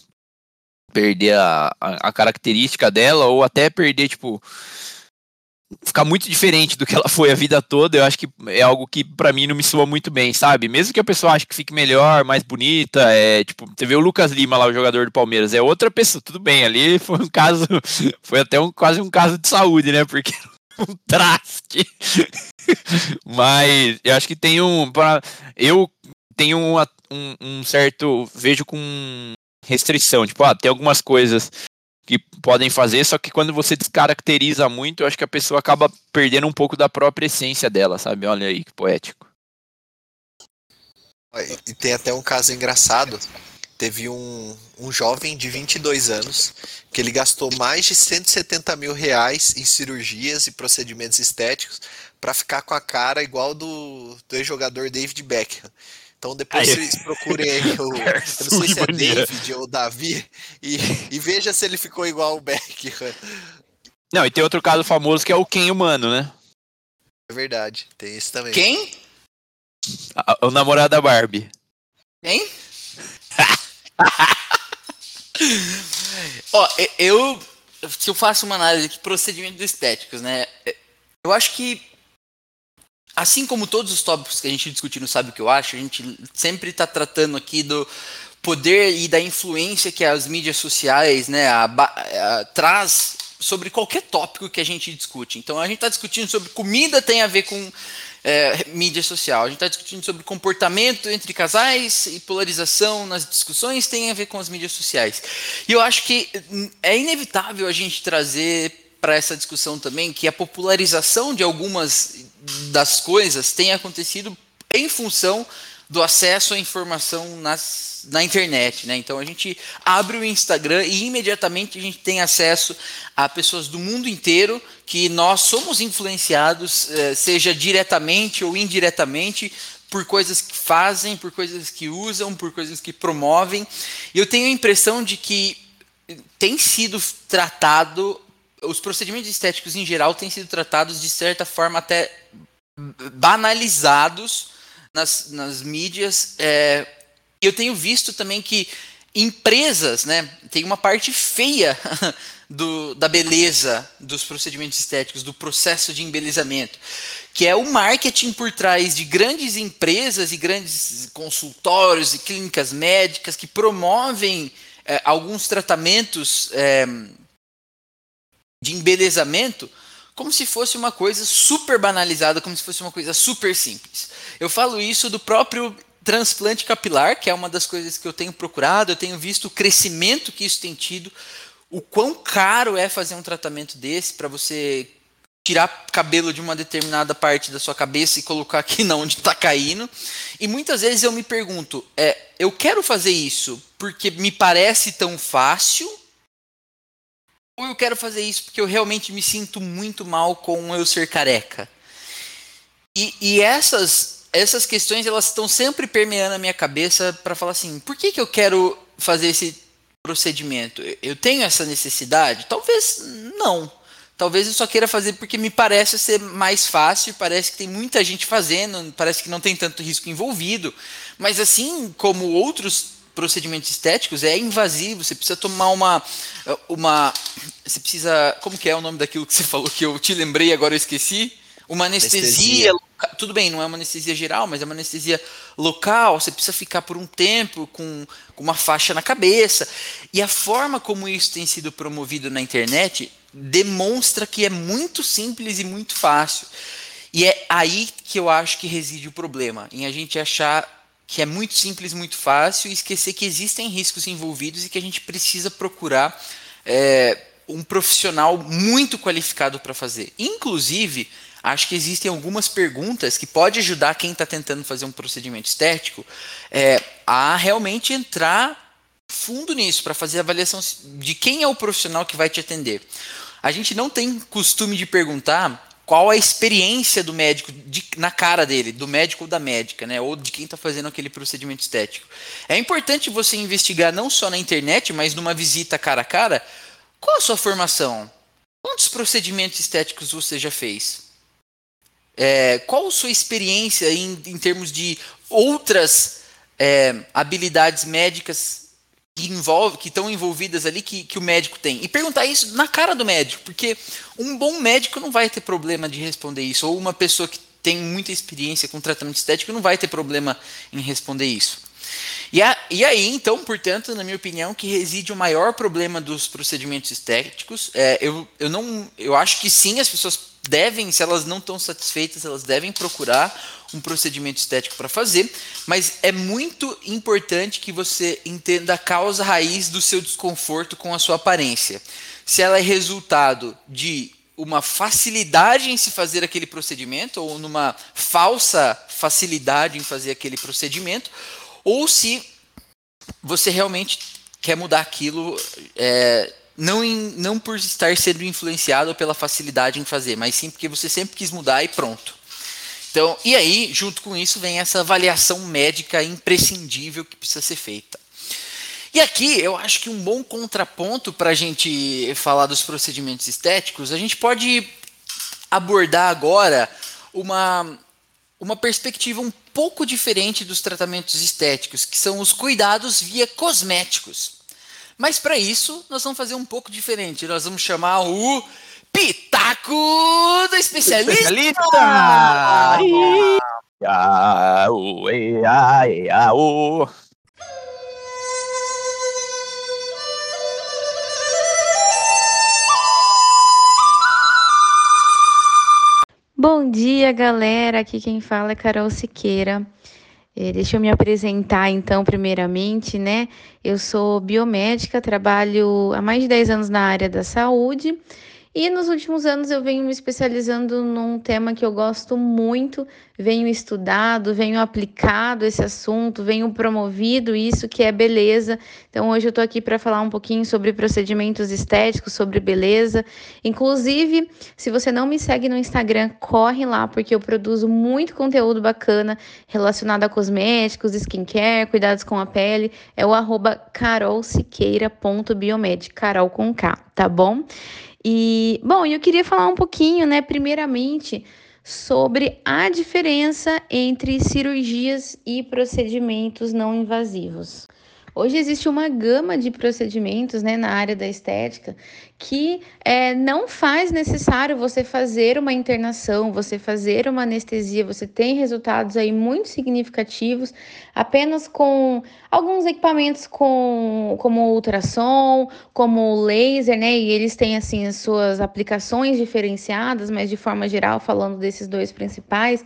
perder a, a, a característica dela ou até perder tipo ficar muito diferente do que ela foi a vida toda, eu acho que é algo que para mim não me soa muito bem, sabe? Mesmo que a pessoa ache que fique melhor, mais bonita, é tipo, você vê o Lucas Lima lá, o jogador do Palmeiras, é outra pessoa, tudo bem, ali foi um caso, foi até um, quase um caso de saúde, né? Porque um traste. Mas eu acho que tem um, eu tenho um, um, um certo, vejo com restrição, tipo, ah, tem algumas coisas que podem fazer, só que quando você descaracteriza muito, eu acho que a pessoa acaba perdendo um pouco da própria essência dela, sabe? Olha aí que poético. E tem até um caso engraçado. Teve um, um jovem de 22 anos que ele gastou mais de 170 mil reais em cirurgias e procedimentos estéticos para ficar com a cara igual do, do ex-jogador David Beckham. Então depois aí, vocês procurem aí o. Eu não sei se é David ou Davi e, e veja se ele ficou igual o Beck. Não, e tem outro caso famoso que é o Ken humano, né? É verdade, tem esse também. Quem? o namorado da Barbie. Quem? Ó, eu. Se eu faço uma análise de procedimentos estéticos, né? Eu acho que assim como todos os tópicos que a gente discutiu no Sabe o que eu acho, a gente sempre está tratando aqui do poder e da influência que as mídias sociais né, a, a, traz sobre qualquer tópico que a gente discute. Então a gente está discutindo sobre comida tem a ver com é, mídia social. A gente está discutindo sobre comportamento entre casais e polarização nas discussões tem a ver com as mídias sociais. E eu acho que é inevitável a gente trazer para essa discussão também que a popularização de algumas das coisas tem acontecido em função do acesso à informação nas, na internet, né? Então a gente abre o Instagram e imediatamente a gente tem acesso a pessoas do mundo inteiro que nós somos influenciados, eh, seja diretamente ou indiretamente, por coisas que fazem, por coisas que usam, por coisas que promovem. E eu tenho a impressão de que tem sido tratado os procedimentos estéticos em geral têm sido tratados de certa forma até banalizados nas, nas mídias. É, eu tenho visto também que empresas, né, tem uma parte feia do, da beleza dos procedimentos estéticos, do processo de embelezamento, que é o marketing por trás de grandes empresas e grandes consultórios e clínicas médicas que promovem é, alguns tratamentos é, de embelezamento como se fosse uma coisa super banalizada, como se fosse uma coisa super simples. Eu falo isso do próprio transplante capilar, que é uma das coisas que eu tenho procurado, eu tenho visto o crescimento que isso tem tido, o quão caro é fazer um tratamento desse para você tirar cabelo de uma determinada parte da sua cabeça e colocar aqui na onde está caindo. E muitas vezes eu me pergunto, é, eu quero fazer isso porque me parece tão fácil ou eu quero fazer isso porque eu realmente me sinto muito mal com eu ser careca. E, e essas, essas questões elas estão sempre permeando a minha cabeça para falar assim: por que, que eu quero fazer esse procedimento? Eu tenho essa necessidade? Talvez não. Talvez eu só queira fazer porque me parece ser mais fácil, parece que tem muita gente fazendo, parece que não tem tanto risco envolvido. Mas assim como outros procedimentos estéticos é invasivo, você precisa tomar uma uma você precisa, como que é o nome daquilo que você falou que eu te lembrei agora eu esqueci? Uma anestesia, anestesia. tudo bem, não é uma anestesia geral, mas é uma anestesia local, você precisa ficar por um tempo com, com uma faixa na cabeça. E a forma como isso tem sido promovido na internet demonstra que é muito simples e muito fácil. E é aí que eu acho que reside o problema, em a gente achar que é muito simples, muito fácil, e esquecer que existem riscos envolvidos e que a gente precisa procurar é, um profissional muito qualificado para fazer. Inclusive, acho que existem algumas perguntas que pode ajudar quem está tentando fazer um procedimento estético é, a realmente entrar fundo nisso, para fazer a avaliação de quem é o profissional que vai te atender. A gente não tem costume de perguntar qual a experiência do médico de, na cara dele, do médico ou da médica, né? Ou de quem está fazendo aquele procedimento estético. É importante você investigar não só na internet, mas numa visita cara a cara. Qual a sua formação? Quantos procedimentos estéticos você já fez? É, qual a sua experiência em, em termos de outras é, habilidades médicas que envolve, que estão envolvidas ali que, que o médico tem. E perguntar isso na cara do médico, porque um bom médico não vai ter problema de responder isso, ou uma pessoa que tem muita experiência com tratamento estético não vai ter problema em responder isso. E, a, e aí, então, portanto, na minha opinião, que reside o maior problema dos procedimentos estéticos. É, eu, eu, não, eu acho que sim, as pessoas devem, se elas não estão satisfeitas, elas devem procurar um procedimento estético para fazer, mas é muito importante que você entenda a causa raiz do seu desconforto com a sua aparência. Se ela é resultado de uma facilidade em se fazer aquele procedimento, ou numa falsa facilidade em fazer aquele procedimento, ou se você realmente quer mudar aquilo, é, não, em, não por estar sendo influenciado pela facilidade em fazer, mas sim porque você sempre quis mudar e pronto. Então, e aí, junto com isso, vem essa avaliação médica imprescindível que precisa ser feita. E aqui, eu acho que um bom contraponto para a gente falar dos procedimentos estéticos, a gente pode abordar agora uma, uma perspectiva um pouco diferente dos tratamentos estéticos, que são os cuidados via cosméticos. Mas para isso, nós vamos fazer um pouco diferente. Nós vamos chamar o Pitaco do Especialista! especialista! Bom dia, galera. Aqui quem fala é Carol Siqueira. É, deixa eu me apresentar então, primeiramente, né? Eu sou biomédica, trabalho há mais de 10 anos na área da saúde e nos últimos anos eu venho me especializando num tema que eu gosto muito, venho estudado, venho aplicado esse assunto, venho promovido isso que é beleza. Então hoje eu estou aqui para falar um pouquinho sobre procedimentos estéticos, sobre beleza. Inclusive, se você não me segue no Instagram, corre lá porque eu produzo muito conteúdo bacana relacionado a cosméticos, skincare, cuidados com a pele. É o arroba carolsiqueira.biomed, Carol com K, tá bom? E, bom, eu queria falar um pouquinho, né, primeiramente, sobre a diferença entre cirurgias e procedimentos não invasivos. Hoje existe uma gama de procedimentos né, na área da estética que é, não faz necessário você fazer uma internação, você fazer uma anestesia, você tem resultados aí muito significativos apenas com alguns equipamentos com, como ultrassom, como laser, né? E eles têm assim as suas aplicações diferenciadas, mas de forma geral, falando desses dois principais.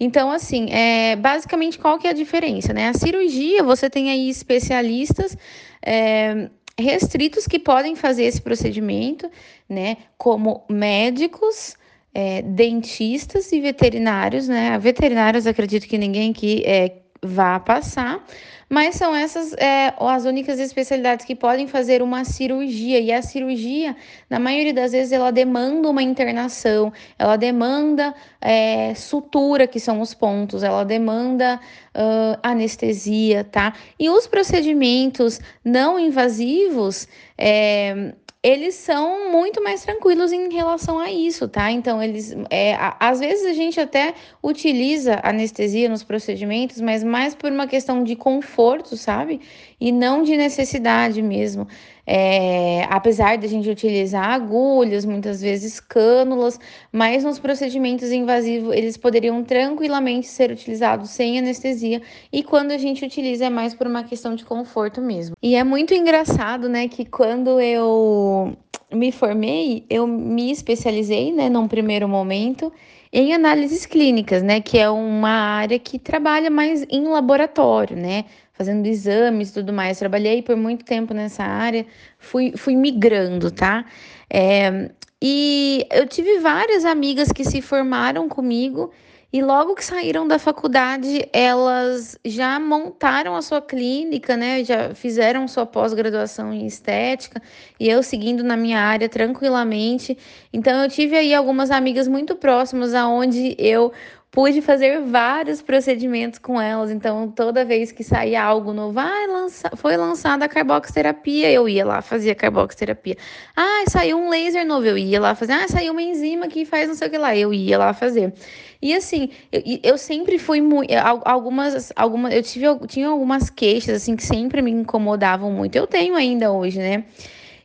Então, assim, é, basicamente qual que é a diferença, né? A cirurgia, você tem aí especialistas é, restritos que podem fazer esse procedimento, né? Como médicos, é, dentistas e veterinários, né? Veterinários, acredito que ninguém aqui é, vá passar, mas são essas é, as únicas especialidades que podem fazer uma cirurgia. E a cirurgia, na maioria das vezes, ela demanda uma internação, ela demanda é, sutura, que são os pontos, ela demanda uh, anestesia, tá? E os procedimentos não invasivos, é, eles são muito mais tranquilos em relação a isso, tá? Então, eles. É, às vezes a gente até utiliza anestesia nos procedimentos, mas mais por uma questão de conforto, sabe? E não de necessidade mesmo. É, apesar de a gente utilizar agulhas, muitas vezes cânulas, mas nos procedimentos invasivos eles poderiam tranquilamente ser utilizados sem anestesia e quando a gente utiliza é mais por uma questão de conforto mesmo. E é muito engraçado, né, que quando eu me formei, eu me especializei, né, num primeiro momento em análises clínicas, né, que é uma área que trabalha mais em laboratório, né, fazendo exames e tudo mais. Trabalhei por muito tempo nessa área, fui, fui migrando, tá? É, e eu tive várias amigas que se formaram comigo e logo que saíram da faculdade, elas já montaram a sua clínica, né? Já fizeram sua pós-graduação em estética e eu seguindo na minha área tranquilamente. Então eu tive aí algumas amigas muito próximas aonde eu pude fazer vários procedimentos com elas. Então, toda vez que saía algo novo, ah, lança... foi lançada a carboxterapia, eu ia lá fazer a carboxterapia. Ah, saiu um laser novo, eu ia lá fazer. Ah, saiu uma enzima que faz não sei o que lá, eu ia lá fazer. E assim, eu, eu sempre fui muito. Algumas, algumas. Eu tive, tinha algumas queixas, assim, que sempre me incomodavam muito. Eu tenho ainda hoje, né?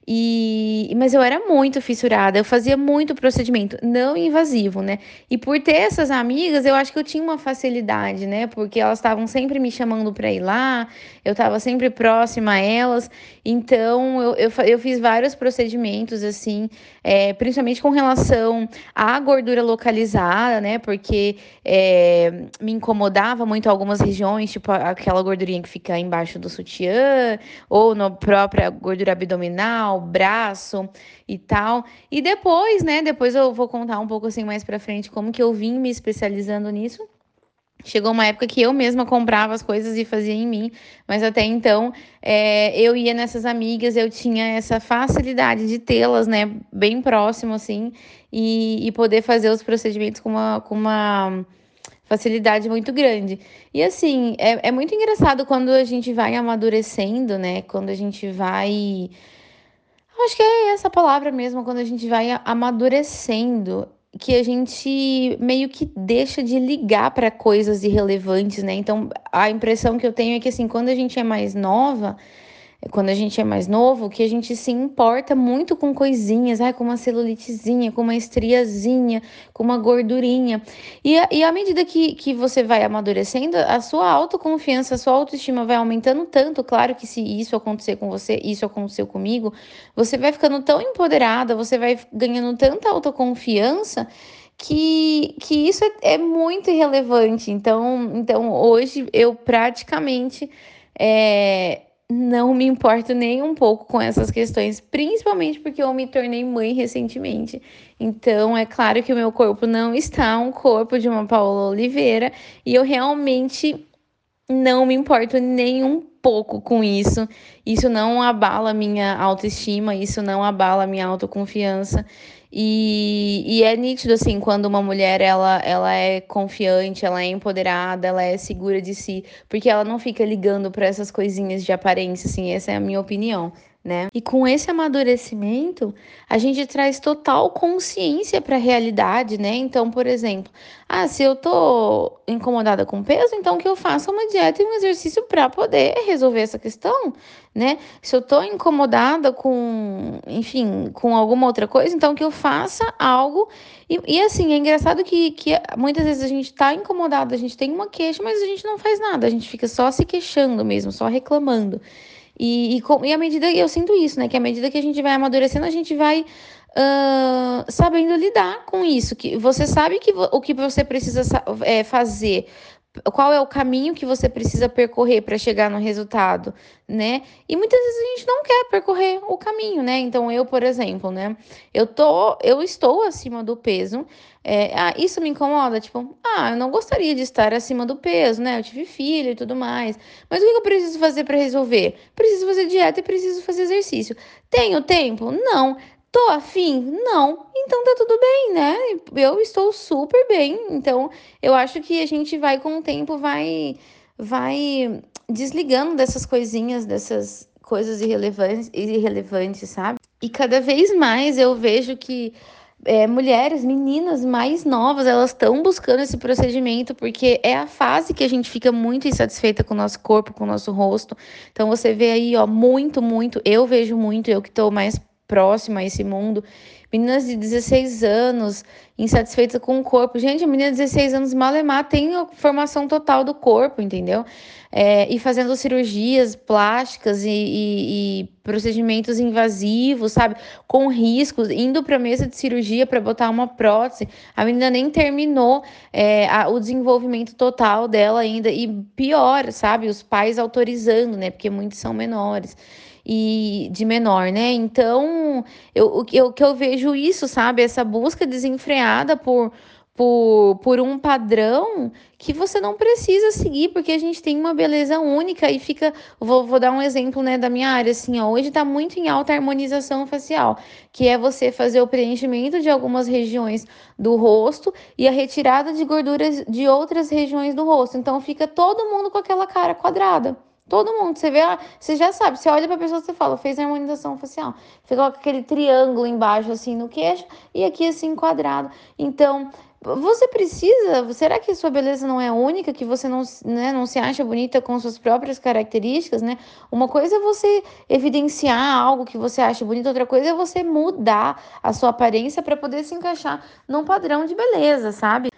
E, mas eu era muito fissurada, eu fazia muito procedimento não invasivo, né? E por ter essas amigas, eu acho que eu tinha uma facilidade, né? Porque elas estavam sempre me chamando para ir lá, eu estava sempre próxima a elas, então eu, eu, eu fiz vários procedimentos, assim, é, principalmente com relação à gordura localizada, né? Porque é, me incomodava muito algumas regiões, tipo aquela gordurinha que fica embaixo do sutiã, ou na própria gordura abdominal braço e tal. E depois, né, depois eu vou contar um pouco assim mais para frente como que eu vim me especializando nisso. Chegou uma época que eu mesma comprava as coisas e fazia em mim, mas até então é, eu ia nessas amigas, eu tinha essa facilidade de tê-las, né, bem próximo assim, e, e poder fazer os procedimentos com uma, com uma facilidade muito grande. E assim, é, é muito engraçado quando a gente vai amadurecendo, né, quando a gente vai Acho que é essa palavra mesmo, quando a gente vai amadurecendo, que a gente meio que deixa de ligar para coisas irrelevantes, né? Então, a impressão que eu tenho é que, assim, quando a gente é mais nova, quando a gente é mais novo, que a gente se importa muito com coisinhas, ai, com uma celulitezinha, com uma estriazinha, com uma gordurinha. E, e à medida que, que você vai amadurecendo, a sua autoconfiança, a sua autoestima vai aumentando tanto. Claro que se isso acontecer com você, isso aconteceu comigo, você vai ficando tão empoderada, você vai ganhando tanta autoconfiança que, que isso é, é muito irrelevante. Então, então, hoje eu praticamente. É, não me importo nem um pouco com essas questões, principalmente porque eu me tornei mãe recentemente. Então, é claro que o meu corpo não está um corpo de uma Paula Oliveira e eu realmente não me importo nem um pouco com isso. Isso não abala minha autoestima, isso não abala minha autoconfiança. E, e é nítido, assim, quando uma mulher, ela, ela é confiante, ela é empoderada, ela é segura de si, porque ela não fica ligando para essas coisinhas de aparência, assim, essa é a minha opinião né? E com esse amadurecimento, a gente traz total consciência para a realidade, né? Então, por exemplo, ah, se eu tô incomodada com peso, então que eu faça uma dieta e um exercício para poder resolver essa questão, né? Se eu tô incomodada com, enfim, com alguma outra coisa, então que eu faça algo. E, e assim, é engraçado que, que muitas vezes a gente tá incomodado, a gente tem uma queixa, mas a gente não faz nada, a gente fica só se queixando mesmo, só reclamando. E, e, e à medida eu sinto isso, né? Que à medida que a gente vai amadurecendo, a gente vai uh, sabendo lidar com isso. Que você sabe que o que você precisa é, fazer qual é o caminho que você precisa percorrer para chegar no resultado, né? E muitas vezes a gente não quer percorrer o caminho, né? Então eu, por exemplo, né? Eu tô, eu estou acima do peso. É, ah, isso me incomoda, tipo, ah, eu não gostaria de estar acima do peso, né? Eu tive filho e tudo mais. Mas o que eu preciso fazer para resolver? Preciso fazer dieta e preciso fazer exercício. Tenho tempo? Não. Tô afim? Não. Então tá tudo bem, né? Eu estou super bem. Então eu acho que a gente vai com o tempo, vai, vai desligando dessas coisinhas, dessas coisas irrelevantes, irrelevantes, sabe? E cada vez mais eu vejo que é, mulheres, meninas mais novas, elas estão buscando esse procedimento porque é a fase que a gente fica muito insatisfeita com o nosso corpo, com o nosso rosto. Então você vê aí, ó, muito, muito, eu vejo muito, eu que estou mais próxima a esse mundo, Meninas de 16 anos, insatisfeitas com o corpo. Gente, a menina de 16 anos, malemar, tem a formação total do corpo, entendeu? É, e fazendo cirurgias plásticas e, e, e, procedimentos invasivos, sabe? Com riscos, indo para mesa de cirurgia para botar uma prótese. A menina nem terminou é, a, o desenvolvimento total dela ainda. E pior, sabe? Os pais autorizando, né? Porque muitos são menores e de menor, né? Então, eu, o que eu, que eu vejo isso, sabe? Essa busca desenfreada por, por, por um padrão que você não precisa seguir, porque a gente tem uma beleza única e fica. Vou, vou dar um exemplo né, da minha área, assim, ó, hoje está muito em alta harmonização facial, que é você fazer o preenchimento de algumas regiões do rosto e a retirada de gorduras de outras regiões do rosto. Então fica todo mundo com aquela cara quadrada. Todo mundo, você vê, você já sabe, você olha pra pessoa você fala, fez harmonização facial. Fica com aquele triângulo embaixo, assim, no queixo, e aqui, assim, quadrado. Então, você precisa, será que sua beleza não é única, que você não, né, não se acha bonita com suas próprias características, né? Uma coisa é você evidenciar algo que você acha bonito, outra coisa é você mudar a sua aparência para poder se encaixar num padrão de beleza, sabe?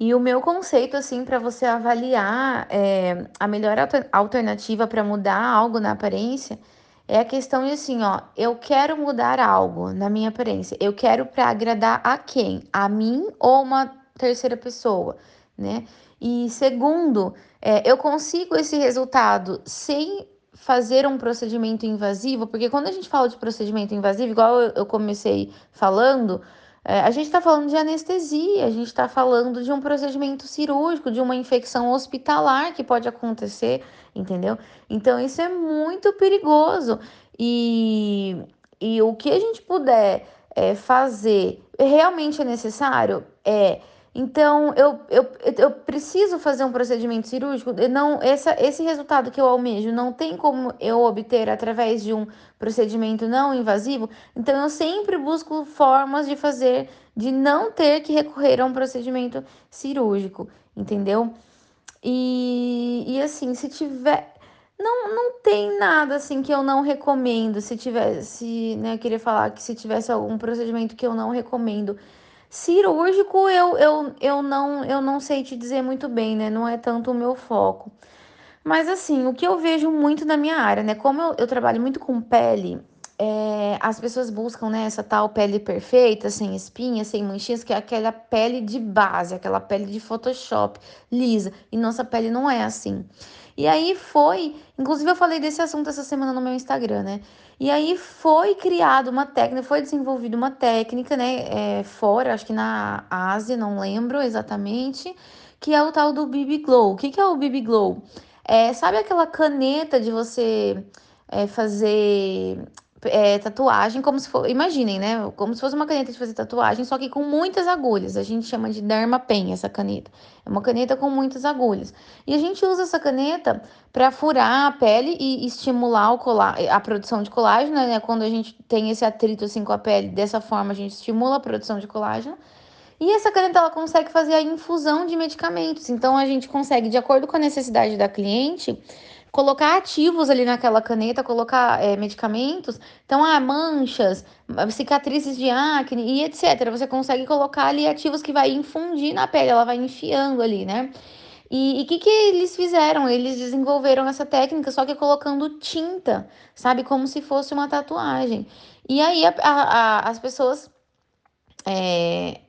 E o meu conceito, assim, para você avaliar é, a melhor alternativa para mudar algo na aparência é a questão de assim, ó, eu quero mudar algo na minha aparência. Eu quero para agradar a quem? A mim ou uma terceira pessoa, né? E segundo, é, eu consigo esse resultado sem fazer um procedimento invasivo, porque quando a gente fala de procedimento invasivo, igual eu comecei falando, a gente está falando de anestesia, a gente está falando de um procedimento cirúrgico, de uma infecção hospitalar que pode acontecer, entendeu? Então isso é muito perigoso. E, e o que a gente puder é, fazer realmente é necessário? É então, eu, eu, eu preciso fazer um procedimento cirúrgico. Não, essa, esse resultado que eu almejo não tem como eu obter através de um procedimento não invasivo. Então, eu sempre busco formas de fazer, de não ter que recorrer a um procedimento cirúrgico, entendeu? E, e assim, se tiver. Não, não tem nada assim que eu não recomendo. Se tivesse, né, eu queria falar que se tivesse algum procedimento que eu não recomendo Cirúrgico eu, eu, eu, não, eu não sei te dizer muito bem, né? Não é tanto o meu foco. Mas assim, o que eu vejo muito na minha área, né? Como eu, eu trabalho muito com pele, é, as pessoas buscam né, essa tal pele perfeita, sem espinhas, sem manchinhas, que é aquela pele de base, aquela pele de Photoshop, lisa. E nossa pele não é assim. E aí foi, inclusive eu falei desse assunto essa semana no meu Instagram, né? E aí foi criada uma técnica, foi desenvolvida uma técnica, né, é, fora, acho que na Ásia, não lembro exatamente, que é o tal do BB Glow. O que, que é o BB Glow? É, sabe aquela caneta de você é, fazer é, tatuagem como se for, imaginem, né? Como se fosse uma caneta de fazer tatuagem, só que com muitas agulhas. A gente chama de Dermapen essa caneta. É uma caneta com muitas agulhas. E a gente usa essa caneta para furar a pele e estimular colá a produção de colágeno, né? Quando a gente tem esse atrito assim com a pele, dessa forma a gente estimula a produção de colágeno. E essa caneta ela consegue fazer a infusão de medicamentos. Então a gente consegue, de acordo com a necessidade da cliente, colocar ativos ali naquela caneta, colocar é, medicamentos. Então, ah, manchas, cicatrizes de acne e etc. Você consegue colocar ali ativos que vai infundir na pele, ela vai enfiando ali, né? E o que, que eles fizeram? Eles desenvolveram essa técnica, só que colocando tinta, sabe? Como se fosse uma tatuagem. E aí a, a, a, as pessoas é,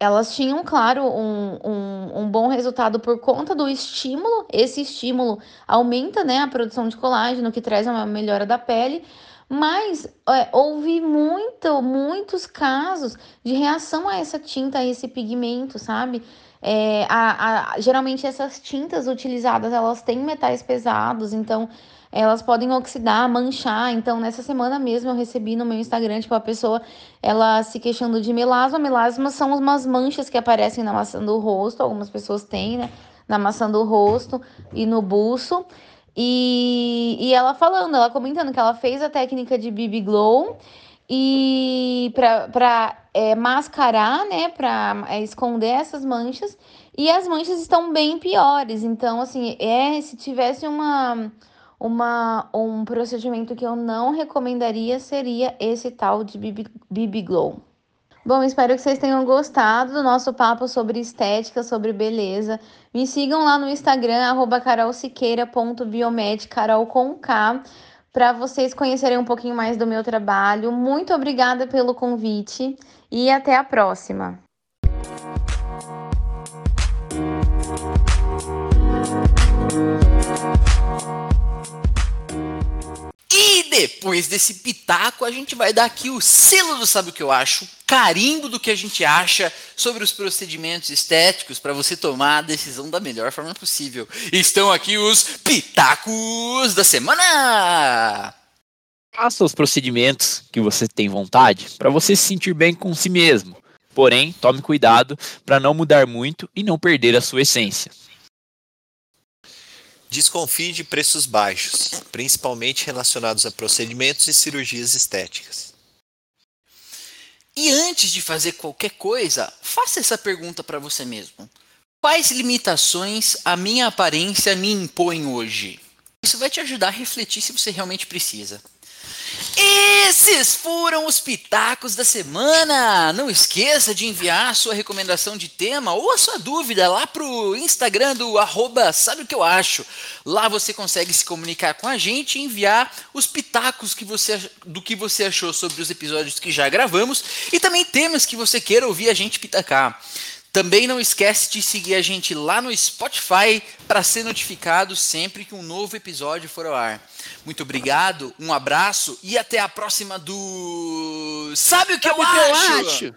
elas tinham, claro, um, um, um, bom resultado por conta do estímulo. Esse estímulo aumenta né, a produção de colágeno, que traz uma melhora da pele. Mas é, houve muito, muitos casos de reação a essa tinta, a esse pigmento, sabe? É, a, a, geralmente essas tintas utilizadas, elas têm metais pesados, então elas podem oxidar, manchar. Então, nessa semana mesmo eu recebi no meu Instagram, tipo, a pessoa, ela se queixando de melasma. Melasma são umas manchas que aparecem na maçã do rosto, algumas pessoas têm, né? Na maçã do rosto e no buço. E, e ela falando, ela comentando que ela fez a técnica de BB Glow, e para é, mascarar, né, para é, esconder essas manchas. E as manchas estão bem piores. Então, assim, é se tivesse uma, uma um procedimento que eu não recomendaria seria esse tal de BB, Glow. Bom, espero que vocês tenham gostado do nosso papo sobre estética, sobre beleza. Me sigam lá no Instagram, arroba carol com K, para vocês conhecerem um pouquinho mais do meu trabalho. Muito obrigada pelo convite e até a próxima. Depois desse pitaco, a gente vai dar aqui o selo do Sabe o que eu acho, carimbo do que a gente acha sobre os procedimentos estéticos para você tomar a decisão da melhor forma possível. Estão aqui os pitacos da semana! Faça os procedimentos que você tem vontade para você se sentir bem com si mesmo. Porém, tome cuidado para não mudar muito e não perder a sua essência. Desconfie de preços baixos, principalmente relacionados a procedimentos e cirurgias estéticas. E antes de fazer qualquer coisa, faça essa pergunta para você mesmo: Quais limitações a minha aparência me impõe hoje? Isso vai te ajudar a refletir se você realmente precisa. Esses foram os pitacos da semana. Não esqueça de enviar a sua recomendação de tema ou a sua dúvida lá pro Instagram do arroba sabe o que eu acho. Lá você consegue se comunicar com a gente e enviar os pitacos que você, do que você achou sobre os episódios que já gravamos e também temas que você queira ouvir a gente pitacar. Também não esquece de seguir a gente lá no Spotify para ser notificado sempre que um novo episódio for ao ar. Muito obrigado, um abraço e até a próxima do Sabe o que, Sabe eu, que acho? eu acho?